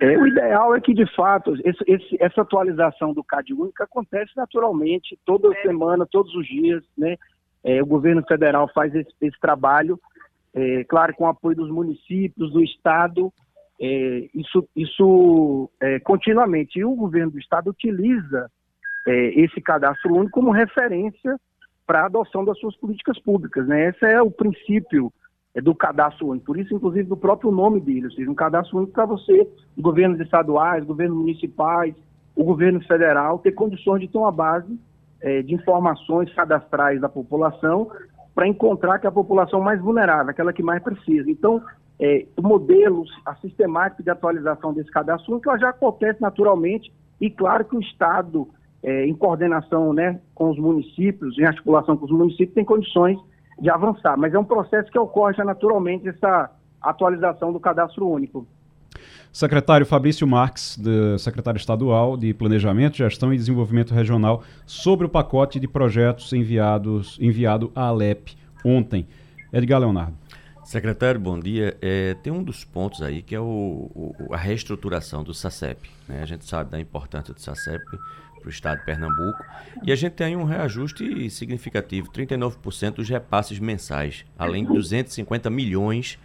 É, o ideal é que, de fato, esse, esse, essa atualização do CAD único acontece naturalmente, toda semana, todos os dias, né? É, o governo federal faz esse, esse trabalho, é, claro, com o apoio dos municípios, do Estado, é, isso, isso é, continuamente. E o governo do Estado utiliza é, esse cadastro único como referência para a adoção das suas políticas públicas. Né? Esse é o princípio é do cadastro único. Por isso, inclusive, do próprio nome dele, ou seja, um cadastro único para você, governos estaduais, governos municipais, o governo federal, ter condições de ter uma base é, de informações cadastrais da população para encontrar que é a população mais vulnerável, aquela que mais precisa. Então, é, o modelo, a sistemática de atualização desse cadastro único já acontece naturalmente e claro que o Estado, é, em coordenação né, com os municípios, em articulação com os municípios, tem condições de avançar. Mas é um processo que ocorre já naturalmente essa atualização do cadastro único. Secretário Fabrício Marques, secretário estadual de Planejamento, Gestão e Desenvolvimento Regional, sobre o pacote de projetos enviados, enviado à Alep ontem. Edgar Leonardo. Secretário, bom dia. É, tem um dos pontos aí que é o, o, a reestruturação do SACEP. Né? A gente sabe da importância do SACEP para o estado de Pernambuco. E a gente tem um reajuste significativo, 39% dos repasses mensais, além de 250 milhões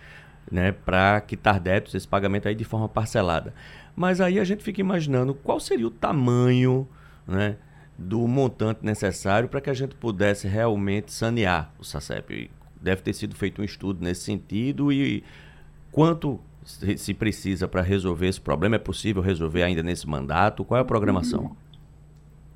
né, para quitar débitos, esse pagamento aí de forma parcelada. Mas aí a gente fica imaginando qual seria o tamanho né, do montante necessário para que a gente pudesse realmente sanear o SACEP. Deve ter sido feito um estudo nesse sentido e quanto se precisa para resolver esse problema? É possível resolver ainda nesse mandato? Qual é a programação?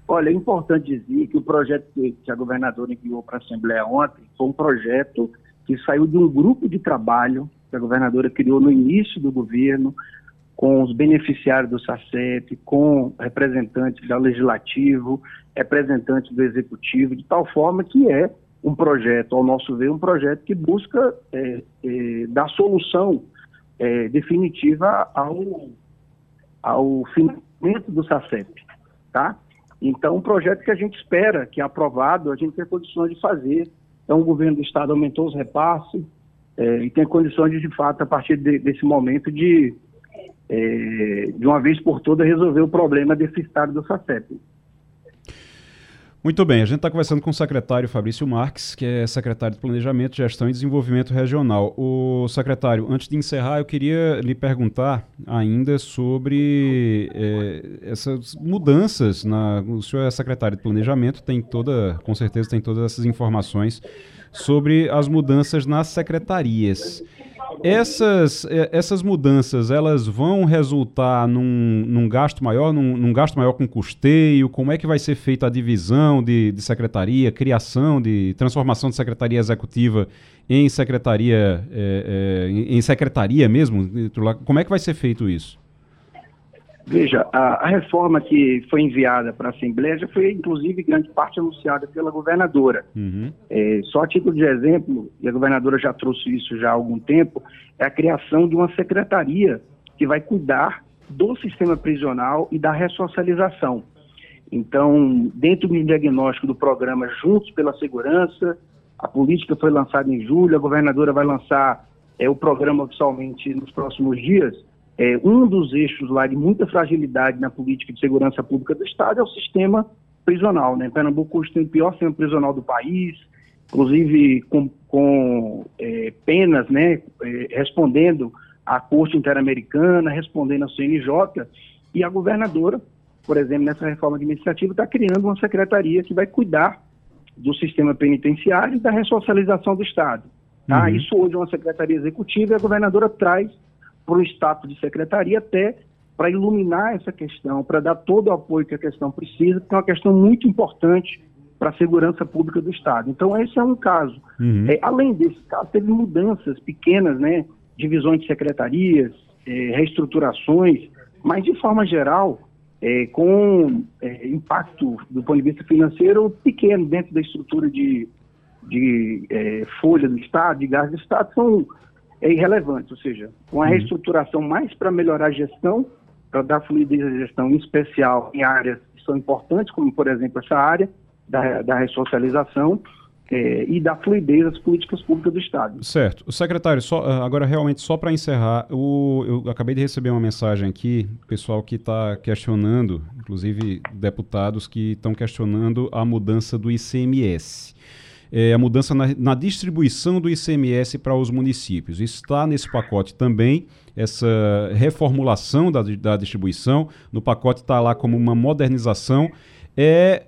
Olha, é importante dizer que o projeto que a governadora enviou para a Assembleia ontem foi um projeto que saiu de um grupo de trabalho que a governadora criou no início do governo, com os beneficiários do SACEP, com representantes do Legislativo, representantes do Executivo, de tal forma que é um projeto, ao nosso ver, um projeto que busca é, é, dar solução é, definitiva ao, ao financiamento do SACEP, tá? Então, um projeto que a gente espera que é aprovado, a gente tem condições de fazer. Então, o governo do Estado aumentou os repasses é, e tem condições de, de fato, a partir de, desse momento, de, é, de uma vez por todas, resolver o problema deficitário do SACEP. Muito bem, a gente está conversando com o secretário Fabrício Marques, que é secretário de Planejamento, Gestão e Desenvolvimento Regional. O secretário, antes de encerrar, eu queria lhe perguntar ainda sobre é, essas mudanças. Na, o senhor é secretário de Planejamento, tem toda, com certeza tem todas essas informações sobre as mudanças nas secretarias. Essas, é, essas mudanças, elas vão resultar num, num gasto maior, num, num, gasto maior com custeio? Como é que vai ser feita a divisão de, de secretaria, criação de transformação de secretaria executiva em secretaria, é, é, em secretaria mesmo? Como é que vai ser feito isso? Veja, a, a, reforma que foi enviada para a Assembleia já foi, inclusive, grande parte anunciada pela governadora. Uhum. É, só a título de exemplo, e a governadora já trouxe isso já há algum tempo, é a criação de uma secretaria que vai cuidar do sistema prisional e da ressocialização. Então, dentro do diagnóstico do programa Juntos pela Segurança, a política foi lançada em julho, a governadora vai lançar é, o programa oficialmente nos próximos dias. É, um dos eixos lá de muita fragilidade na política de segurança pública do Estado é o sistema prisional. Né? Pernambuco tem o pior sistema prisional do país, inclusive com, com é, penas né, é, respondendo à Corte Interamericana, respondendo à CNJ, e a governadora, por exemplo, nessa reforma administrativa, está criando uma secretaria que vai cuidar do sistema penitenciário e da ressocialização do Estado. Tá? Uhum. Isso hoje é uma secretaria executiva e a governadora traz para o status de secretaria até para iluminar essa questão, para dar todo o apoio que a questão precisa, porque é uma questão muito importante para a segurança pública do Estado. Então, esse é um caso. Uhum. É, além desse caso, teve mudanças pequenas, né? Divisões de secretarias, é, reestruturações, mas, de forma geral, é, com é, impacto do ponto de vista financeiro pequeno dentro da estrutura de, de é, folha do Estado, de gás do Estado, são é irrelevante, ou seja, uma uhum. reestruturação mais para melhorar a gestão, para dar fluidez à gestão, em especial em áreas que são importantes, como, por exemplo, essa área da, da ressocialização, é, e da fluidez das políticas públicas do Estado. Certo. O secretário, só, ah, agora realmente só para encerrar, o, eu acabei de receber uma mensagem aqui, pessoal que está questionando, inclusive deputados que estão questionando a mudança do ICMS é, a mudança na, na, distribuição do ICMS para os municípios. Está nesse pacote também essa reformulação da, da distribuição. No pacote está lá como uma modernização. É,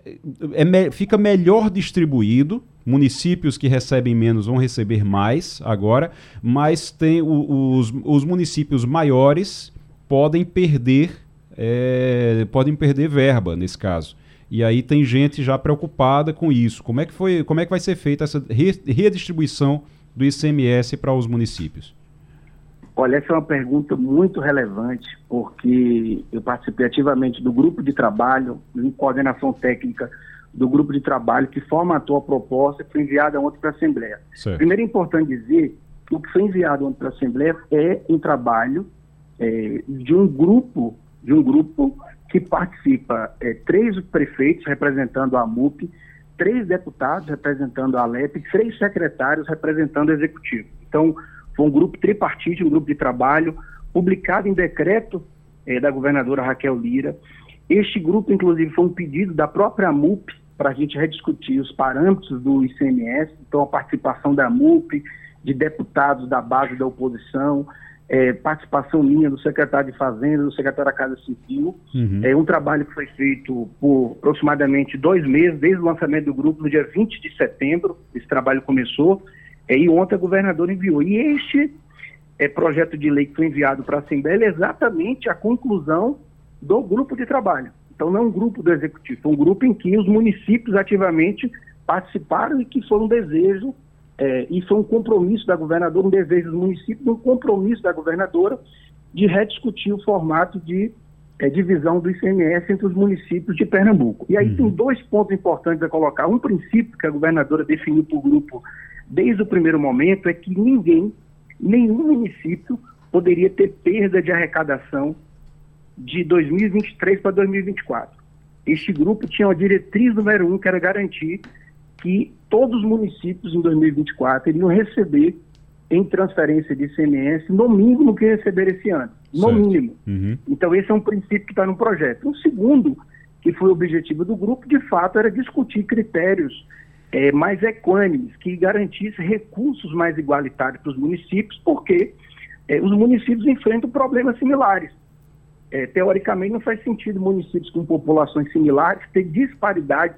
é me, fica melhor distribuído. Municípios que recebem menos vão receber mais agora, mas tem o, os, os municípios maiores podem perder é, podem perder verba nesse caso. E aí tem gente já preocupada com isso. Como é que foi, como é que vai ser feita essa redistribuição do ICMS para os municípios? Olha, essa é uma pergunta muito relevante, porque eu participei ativamente do grupo de trabalho, em coordenação técnica do grupo de trabalho que formatou a proposta que foi enviada ontem para a Assembleia. Certo. Primeiro é importante dizer que o que foi enviado ontem para a Assembleia é um trabalho é, de um grupo, de um grupo que participa é, três prefeitos representando a MUP, três deputados representando a ALEP, três secretários representando o executivo. Então, foi um grupo tripartite, um grupo de trabalho, publicado em decreto é, da governadora Raquel Lira. Este grupo, inclusive, foi um pedido da própria MUP para a gente rediscutir os parâmetros do ICMS, então a participação da MUP, de deputados da base da oposição, é, participação minha do secretário de Fazenda, do secretário da Casa Civil. Uhum. É um trabalho que foi feito por aproximadamente dois meses, desde o lançamento do grupo, no dia 20 de setembro. Esse trabalho começou. É, e ontem a governadora enviou. E este é, projeto de lei que foi enviado para a Assembleia é exatamente a conclusão do grupo de trabalho. Então, não é um grupo do Executivo, é um grupo em que os municípios ativamente participaram e que foi um desejo é, e foi um compromisso da governadora, um desejo dos municípios, um compromisso da governadora de rediscutir o formato de é, divisão do ICMS entre os municípios de Pernambuco. E aí uhum. tem dois pontos importantes a colocar. Um princípio que a governadora definiu para o grupo desde o primeiro momento é que ninguém, nenhum município, poderia ter perda de arrecadação de 2023 para 2024. Este grupo tinha uma diretriz número um, que era garantir que todos os municípios em 2024 iriam receber em transferência de ICMS no mínimo que receber esse ano. No certo. mínimo. Uhum. Então, esse é um princípio que está no projeto. O segundo, que foi o objetivo do grupo, de fato, era discutir critérios é, mais equânimes, que garantissem recursos mais igualitários para os municípios, porque é, os municípios enfrentam problemas similares. É, teoricamente, não faz sentido municípios com populações similares ter disparidades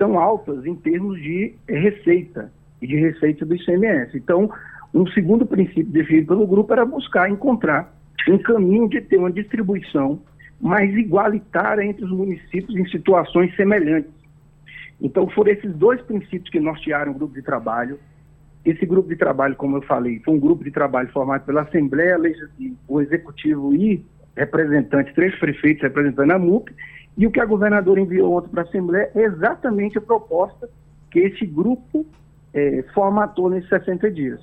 tão altas em termos de receita e de receita do ICMS. Então, um segundo princípio definido pelo grupo era buscar encontrar um caminho de ter uma distribuição mais igualitária entre os municípios em situações semelhantes. Então, foram esses dois princípios que nortearam o grupo de trabalho. Esse grupo de trabalho, como eu falei, foi um grupo de trabalho formado pela Assembleia Legislativa, o Executivo e representantes, três prefeitos representando a MUP, e o que a governadora enviou ontem para a Assembleia é exatamente a proposta que esse grupo é, formatou nesses 60 dias.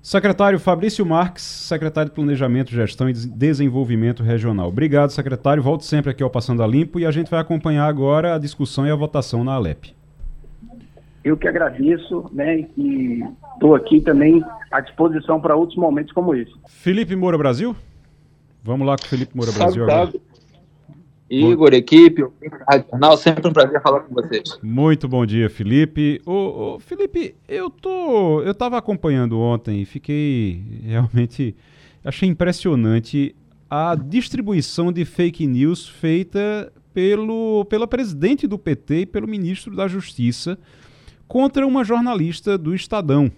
Secretário Fabrício Marques, secretário de Planejamento, Gestão e Desenvolvimento Regional. Obrigado, secretário. Volto sempre aqui ao Passando a Limpo e a gente vai acompanhar agora a discussão e a votação na Alep. Eu que agradeço, né, e estou aqui também à disposição para outros momentos como esse. Felipe Moura Brasil? Vamos lá com o Felipe Moura Brasil agora. Igor, equipe, jornal, sempre um prazer falar com vocês. Muito bom dia, Felipe. Ô, ô, Felipe, eu tô, eu estava acompanhando ontem e fiquei realmente achei impressionante a distribuição de fake news feita pelo, pela presidente do PT e pelo ministro da Justiça contra uma jornalista do Estadão.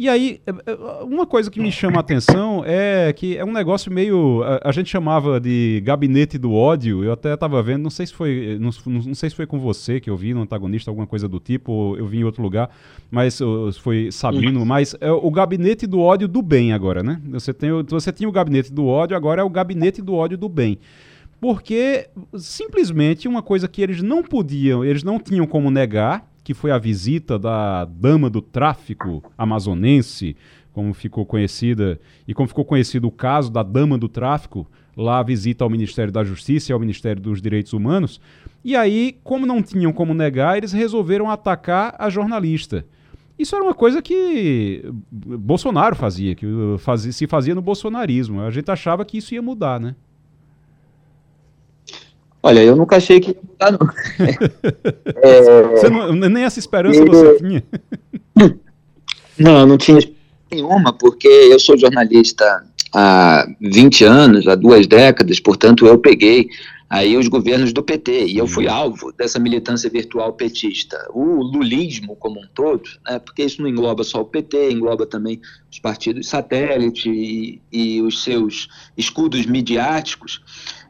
E aí, é, é, uma coisa que me chama a atenção é que é um negócio meio. A, a gente chamava de gabinete do ódio. Eu até estava vendo, não sei se foi. Não, não, sei se foi com você que eu vi no antagonista, alguma coisa do tipo, ou eu vi em outro lugar, mas foi Sabino, mas é o gabinete do ódio do bem agora, né? Você, tem, você tinha o gabinete do ódio, agora é o gabinete do ódio do bem porque simplesmente uma coisa que eles não podiam, eles não tinham como negar, que foi a visita da dama do tráfico amazonense, como ficou conhecida, e como ficou conhecido o caso da dama do tráfico, lá a visita ao Ministério da Justiça e ao Ministério dos Direitos Humanos. E aí, como não tinham como negar, eles resolveram atacar a jornalista. Isso era uma coisa que Bolsonaro fazia, que fazia, se fazia no bolsonarismo. A gente achava que isso ia mudar, né? Olha, eu nunca achei que ia [laughs] mudar, não. é... não. Nem essa esperança você tinha? [laughs] Não, não tinha nenhuma, porque eu sou jornalista há 20 anos, há duas décadas, portanto eu peguei aí os governos do PT, e eu fui uhum. alvo dessa militância virtual petista. O lulismo como um todo, né, porque isso não engloba só o PT, engloba também os partidos satélite e, e os seus escudos midiáticos,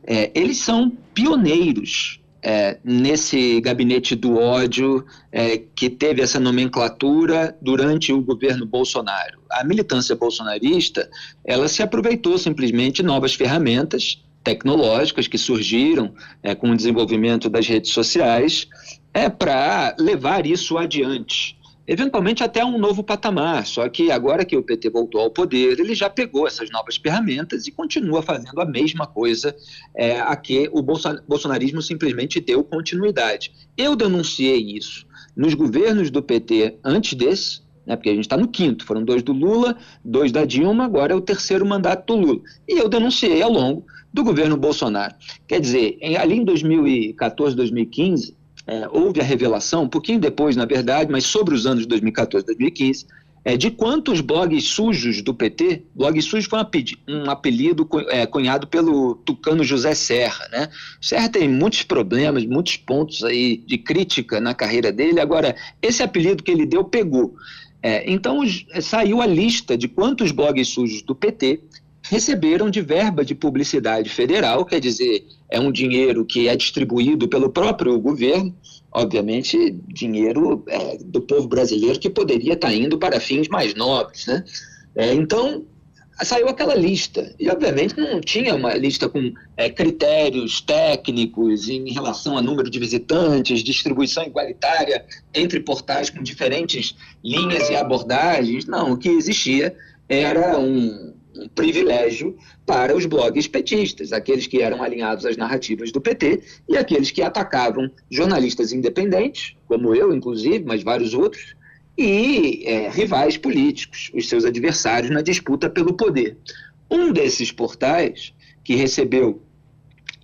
é, eles são pioneiros é, nesse gabinete do ódio é, que teve essa nomenclatura durante o governo Bolsonaro. A militância bolsonarista ela se aproveitou simplesmente de novas ferramentas tecnológicas que surgiram é, com o desenvolvimento das redes sociais é para levar isso adiante eventualmente até um novo patamar. Só que agora que o PT voltou ao poder, ele já pegou essas novas ferramentas e continua fazendo a mesma coisa é, a que o bolsonarismo simplesmente deu continuidade. Eu denunciei isso nos governos do PT antes desse, né, porque a gente está no quinto, foram dois do Lula, dois da Dilma, agora é o terceiro mandato do Lula. E eu denunciei ao longo do governo Bolsonaro. Quer dizer, em, ali em 2014, 2015, é, houve a revelação, um pouquinho depois, na verdade, mas sobre os anos 2014 2015, é, de quantos blogs sujos do PT, blog sujo foi um apelido, é, cunhado pelo tucano José Serra, né? Serra tem muitos problemas, muitos pontos aí de crítica na carreira dele, agora, esse apelido que ele deu pegou. É, então, saiu a lista de quantos blogs sujos do PT receberam de verba de publicidade federal, quer dizer, é um dinheiro que é distribuído pelo próprio governo, obviamente, dinheiro é, do povo brasileiro que poderia estar indo para fins mais nobres. Né? É, então, saiu aquela lista, e obviamente não tinha uma lista com é, critérios técnicos em relação a número de visitantes, distribuição igualitária entre portais com diferentes linhas e abordagens. Não, o que existia era um um privilégio para os blogs petistas, aqueles que eram alinhados às narrativas do PT e aqueles que atacavam jornalistas independentes, como eu, inclusive, mas vários outros, e é, rivais políticos, os seus adversários na disputa pelo poder. Um desses portais, que recebeu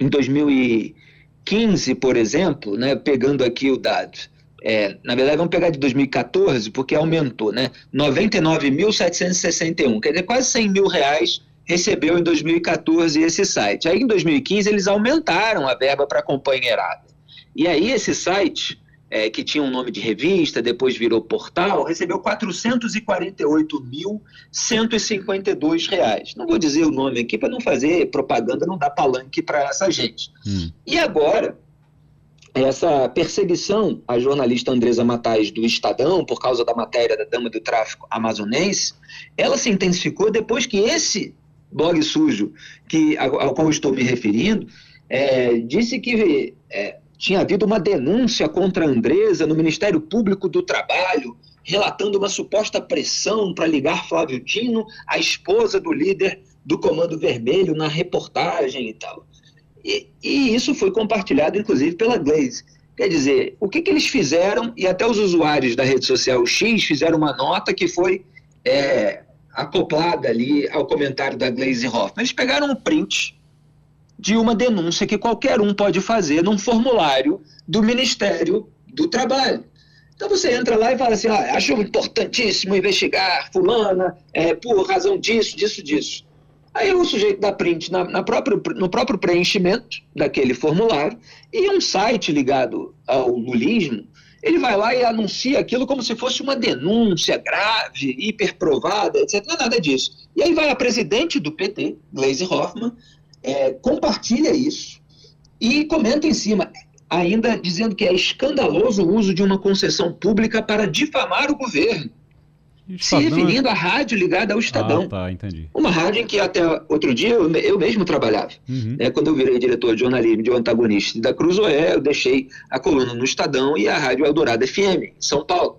em 2015, por exemplo, né, pegando aqui o dado, é, na verdade, vamos pegar de 2014, porque aumentou, né? 99.761, quer dizer, quase 100 mil reais recebeu em 2014 esse site. Aí, em 2015, eles aumentaram a verba para companheirada. E aí, esse site, é, que tinha um nome de revista, depois virou portal, recebeu 448.152 reais. Não vou dizer o nome aqui para não fazer propaganda, não dar palanque para essa gente. Hum. E agora, essa perseguição à jornalista Andresa Matais do Estadão, por causa da matéria da dama do tráfico amazonense, ela se intensificou depois que esse blog sujo que, ao qual estou me referindo, é, disse que é, tinha havido uma denúncia contra Andresa no Ministério Público do Trabalho, relatando uma suposta pressão para ligar Flávio Dino à esposa do líder do Comando Vermelho na reportagem e tal. E, e isso foi compartilhado, inclusive, pela Glaze. Quer dizer, o que, que eles fizeram, e até os usuários da rede social X fizeram uma nota que foi é, acoplada ali ao comentário da Glaze Hoffman. Eles pegaram um print de uma denúncia que qualquer um pode fazer num formulário do Ministério do Trabalho. Então você entra lá e fala assim: ah, acho importantíssimo investigar Fulana é, por razão disso, disso, disso. Aí o sujeito dá print na, na próprio, no próprio preenchimento daquele formulário e um site ligado ao lulismo, ele vai lá e anuncia aquilo como se fosse uma denúncia grave, hiperprovada, etc. Não é nada disso. E aí vai a presidente do PT, Gleisi Hoffmann, é, compartilha isso e comenta em cima, ainda dizendo que é escandaloso o uso de uma concessão pública para difamar o governo se referindo à rádio ligada ao Estadão. Ah, tá, entendi. Uma rádio em que até outro dia eu, eu mesmo trabalhava. Uhum. É, quando eu virei diretor de jornalismo de um antagonista da Cruzoé, eu deixei a coluna no Estadão e a rádio Eldorado FM, em São Paulo.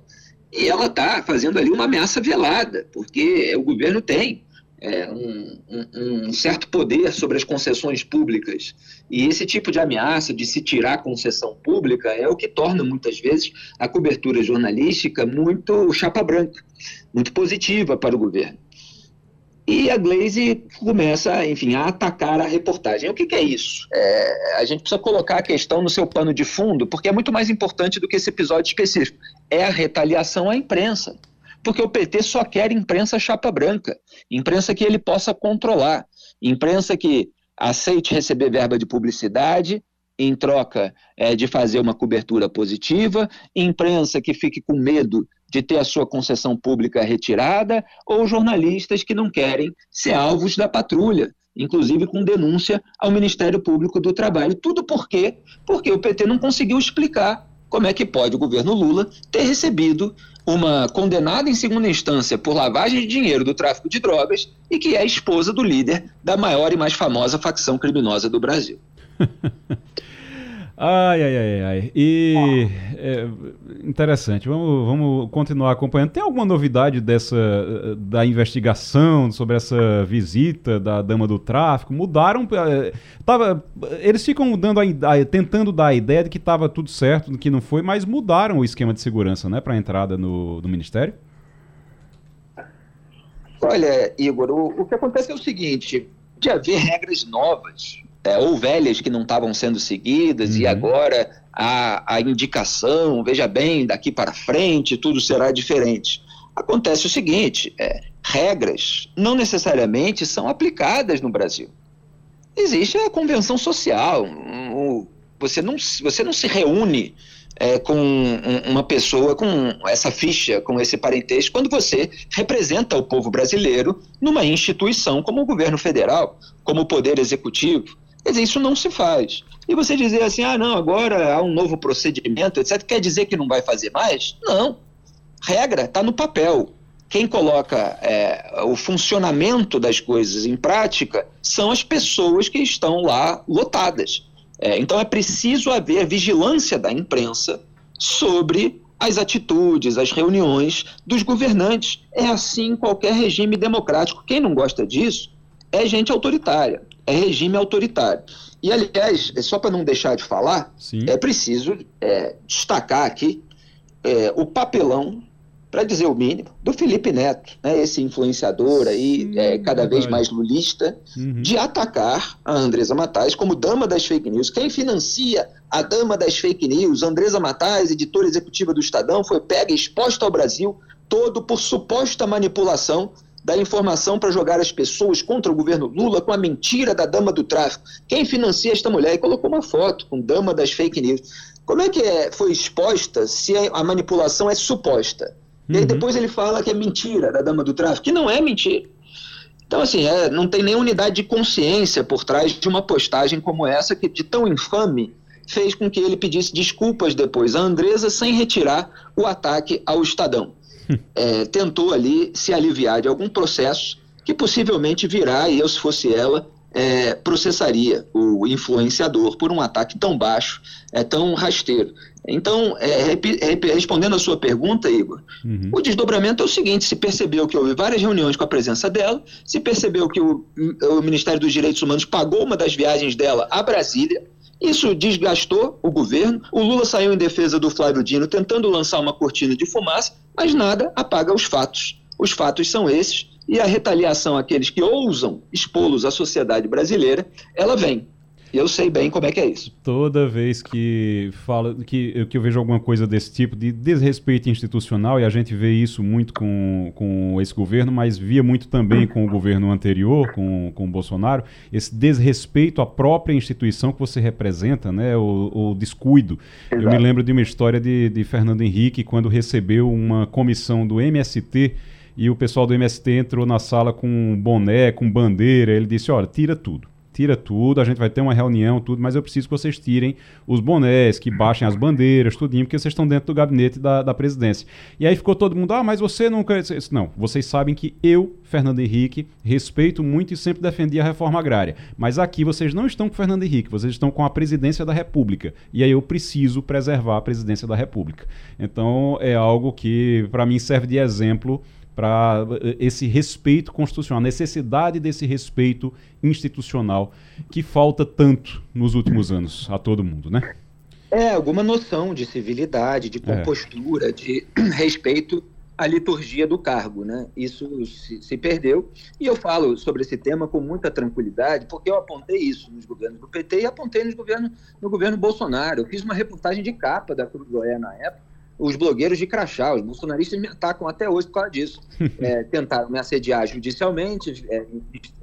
E ela está fazendo ali uma ameaça velada, porque o governo tem é, um, um, certo poder sobre as concessões públicas. E esse tipo de ameaça de se tirar concessão pública é o que torna, muitas vezes, a cobertura jornalística muito chapa branca, muito positiva para o governo. E a Glaze começa, enfim, a atacar a reportagem. O que, que é isso? É, a gente precisa colocar a questão no seu pano de fundo, porque é muito mais importante do que esse episódio específico. É a retaliação à imprensa porque o PT só quer imprensa chapa branca, imprensa que ele possa controlar, imprensa que aceite receber verba de publicidade em troca é, de fazer uma cobertura positiva, imprensa que fique com medo de ter a sua concessão pública retirada, ou jornalistas que não querem ser alvos da patrulha, inclusive com denúncia ao Ministério Público do Trabalho. Tudo por quê? Porque o PT não conseguiu explicar como é que pode o governo Lula ter recebido uma condenada em segunda instância por lavagem de dinheiro do tráfico de drogas e que é esposa do líder da maior e mais famosa facção criminosa do Brasil. [laughs] Ai, ai, ai, ai. E é, interessante. Vamos, vamos continuar acompanhando. Tem alguma novidade dessa da investigação sobre essa visita da dama do tráfico? Mudaram? É, tava, eles ficam dando a, a, tentando dar a ideia de que estava tudo certo, que não foi, mas mudaram o esquema de segurança, né, para a entrada no, do ministério. Olha, Igor, o, o que acontece é o seguinte: de haver regras novas é, ou velhas que não estavam sendo seguidas, uhum. e agora a, a indicação, veja bem, daqui para frente tudo será diferente. Acontece o seguinte: é, regras não necessariamente são aplicadas no Brasil. Existe a convenção social. Um, você, não, você não se reúne é, com uma pessoa com essa ficha, com esse parentesco, quando você representa o povo brasileiro numa instituição como o governo federal, como o poder executivo. Quer dizer, isso não se faz. E você dizer assim, ah, não, agora há um novo procedimento, etc., quer dizer que não vai fazer mais? Não. Regra está no papel. Quem coloca é, o funcionamento das coisas em prática são as pessoas que estão lá lotadas. É, então é preciso haver vigilância da imprensa sobre as atitudes, as reuniões dos governantes. É assim qualquer regime democrático. Quem não gosta disso é gente autoritária é regime autoritário. E, aliás, é só para não deixar de falar, Sim. é preciso é, destacar aqui é, o papelão, para dizer o mínimo, do Felipe Neto, né, esse influenciador aí, Sim, é, cada vez mais lulista, uhum. de atacar a Andresa Matais como dama das fake news. Quem financia a dama das fake news, Andresa Matais, editora executiva do Estadão, foi pega e exposta ao Brasil todo por suposta manipulação da informação para jogar as pessoas contra o governo Lula com a mentira da dama do tráfico. Quem financia esta mulher? E colocou uma foto com dama das fake news. Como é que é, foi exposta se a manipulação é suposta? Uhum. E aí uhum. depois ele fala que é mentira da dama do tráfico, que não é mentira. Então, assim, é, não tem nem unidade de consciência por trás de uma postagem como essa, que de tão infame fez com que ele pedisse desculpas depois à Andresa sem retirar o ataque ao Estadão é, tentou ali se aliviar de algum processo que possivelmente virá, e eu, se fosse ela, é, processaria o influenciador por um ataque tão baixo, é, tão rasteiro. Então, é, respondendo a sua pergunta, Igor, uhum. o desdobramento é o seguinte: se percebeu que houve várias reuniões com a presença dela, se percebeu que o, o Ministério dos Direitos Humanos pagou uma das viagens dela a Brasília, isso desgastou o governo. O Lula saiu em defesa do Flávio Dino, tentando lançar uma cortina de fumaça, mas nada apaga os fatos. Os fatos são esses, e a retaliação àqueles que ousam expô-los à sociedade brasileira, ela vem. Eu sei bem como é que é isso. Toda vez que fala que, que eu vejo alguma coisa desse tipo de desrespeito institucional, e a gente vê isso muito com, com esse governo, mas via muito também com o governo anterior, com, com o Bolsonaro, esse desrespeito à própria instituição que você representa, né, o, o descuido. Exato. Eu me lembro de uma história de, de Fernando Henrique, quando recebeu uma comissão do MST e o pessoal do MST entrou na sala com boné, com bandeira. Ele disse: Olha, tira tudo. Tira tudo, a gente vai ter uma reunião, tudo, mas eu preciso que vocês tirem os bonés, que baixem as bandeiras, tudinho, porque vocês estão dentro do gabinete da, da presidência. E aí ficou todo mundo, ah, mas você nunca. Não, vocês sabem que eu, Fernando Henrique, respeito muito e sempre defendi a reforma agrária. Mas aqui vocês não estão com Fernando Henrique, vocês estão com a presidência da República. E aí eu preciso preservar a presidência da República. Então é algo que, para mim, serve de exemplo para eh, esse respeito constitucional, a necessidade desse respeito institucional que falta tanto nos últimos anos a todo mundo, né? É, alguma noção de civilidade, de é. compostura, é. de [clears throat] respeito à liturgia do cargo, né? Isso se, se, perdeu. E eu falo sobre esse tema com muita tranquilidade, porque eu apontei isso nos governos do PT e apontei nos governo, no governo Bolsonaro. Eu fiz uma reportagem de capa da Cruz Goiás na época, os blogueiros de crachá, os bolsonaristas me atacam até hoje por causa disso. [laughs] É, tentaram me assediar judicialmente, é,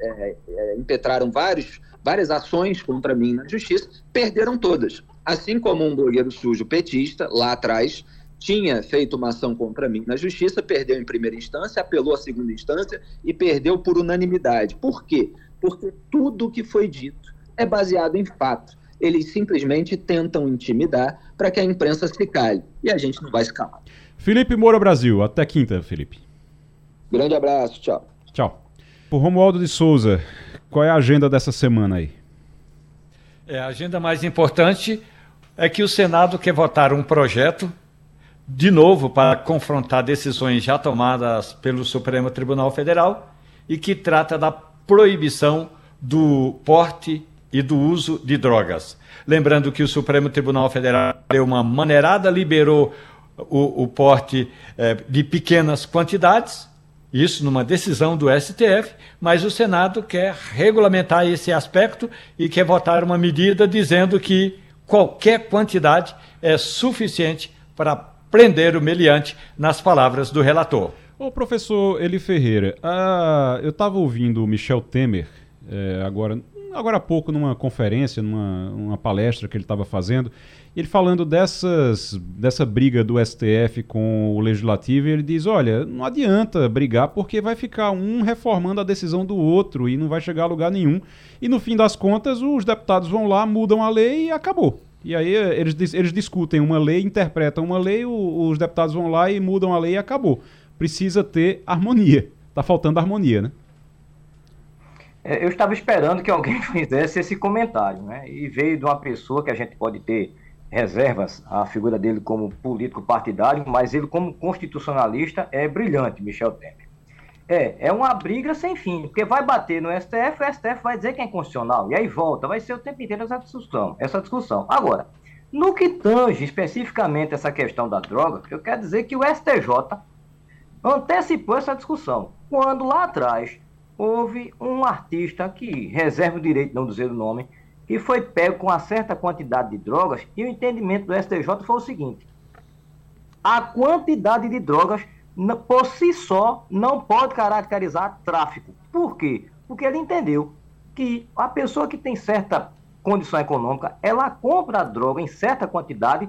é, é, impetraram vários, várias ações contra mim na justiça, perderam todas. Assim como um blogueiro sujo petista, lá atrás, tinha feito uma ação contra mim na justiça, perdeu em primeira instância, apelou à segunda instância e perdeu por unanimidade. Por quê? Porque tudo o que foi dito é baseado em fatos eles simplesmente tentam intimidar para que a imprensa se cale. E a gente não vai se calar. Felipe Moura Brasil, até quinta, Felipe. Grande abraço, tchau. Tchau. O Romualdo de Souza, qual é a agenda dessa semana aí? É, a agenda mais importante é que o Senado quer votar um projeto, de novo, para confrontar decisões já tomadas pelo Supremo Tribunal Federal e que trata da proibição do porte e do uso de drogas. Lembrando que o Supremo Tribunal Federal deu uma maneirada, liberou o, o porte eh, de pequenas quantidades, isso numa decisão do STF, mas o Senado quer regulamentar esse aspecto e quer votar uma medida dizendo que qualquer quantidade é suficiente para prender o meliante, nas palavras do relator. Ô professor Eli Ferreira, ah, eu estava ouvindo o Michel Temer é, agora agora há pouco numa conferência, numa, palestra que ele estava fazendo, ele falando dessas, dessa briga do STF com o Legislativo, ele diz, olha, não adianta brigar porque vai ficar um reformando a decisão do outro e não vai chegar a lugar nenhum. E no fim das contas, os deputados vão lá, mudam a lei e acabou. E aí eles, eles discutem uma lei, interpretam uma lei, os deputados vão lá e mudam a lei e acabou. Precisa ter harmonia. Tá faltando harmonia, né? É, eu estava esperando que alguém [laughs] fizesse esse comentário, né? E veio de uma pessoa que a gente pode ter reservas à figura dele como político partidário, mas ele como constitucionalista é brilhante, Michel Temer. É, é uma briga sem fim, porque vai bater no STF, o STF vai dizer que é inconstitucional, e aí volta, vai ser o tempo inteiro essa discussão. Essa discussão. Agora, no que tange especificamente essa questão da droga, eu quero dizer que o STJ antecipou essa discussão, quando lá atrás houve um artista que reserva o direito de não dizer o nome, que foi pego com uma certa quantidade de drogas e o entendimento do STJ foi o seguinte: a quantidade de drogas por si só não pode caracterizar tráfico. Por quê? Porque ele entendeu que a pessoa que tem certa condição econômica, ela compra a droga em certa quantidade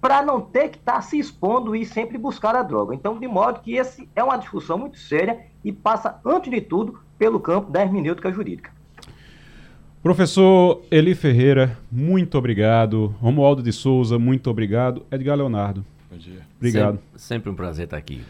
para não ter que estar tá se expondo e sempre buscar a droga. Então, de modo que esse é uma discussão muito séria e passa, antes de tudo, pelo campo da hermenêutica jurídica. Professor Eli Ferreira, muito obrigado. Romualdo de Souza, muito obrigado. Edgar Leonardo. Bom dia. Obrigado. Sempre, sempre um prazer estar aqui.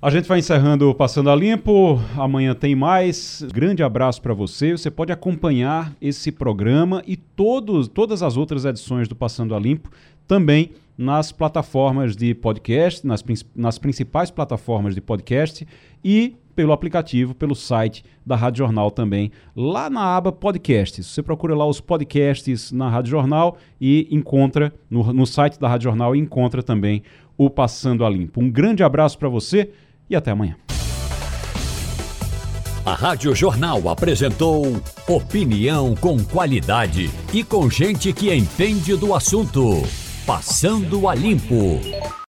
A gente vai encerrando o Passando a Limpo. Amanhã tem mais. Grande abraço para você. Você pode acompanhar esse programa e todos, todas as outras edições do Passando a Limpo também nas plataformas de podcast, nas, nas principais plataformas de podcast e pelo aplicativo, pelo site da Rádio Jornal também, lá na aba podcasts. Você procura lá os podcasts na Rádio Jornal e encontra no, no site da Rádio Jornal encontra também o Passando a Limpo. Um grande abraço para você e até amanhã. A Rádio Jornal apresentou opinião com qualidade e com gente que entende do assunto. Passando a Limpo.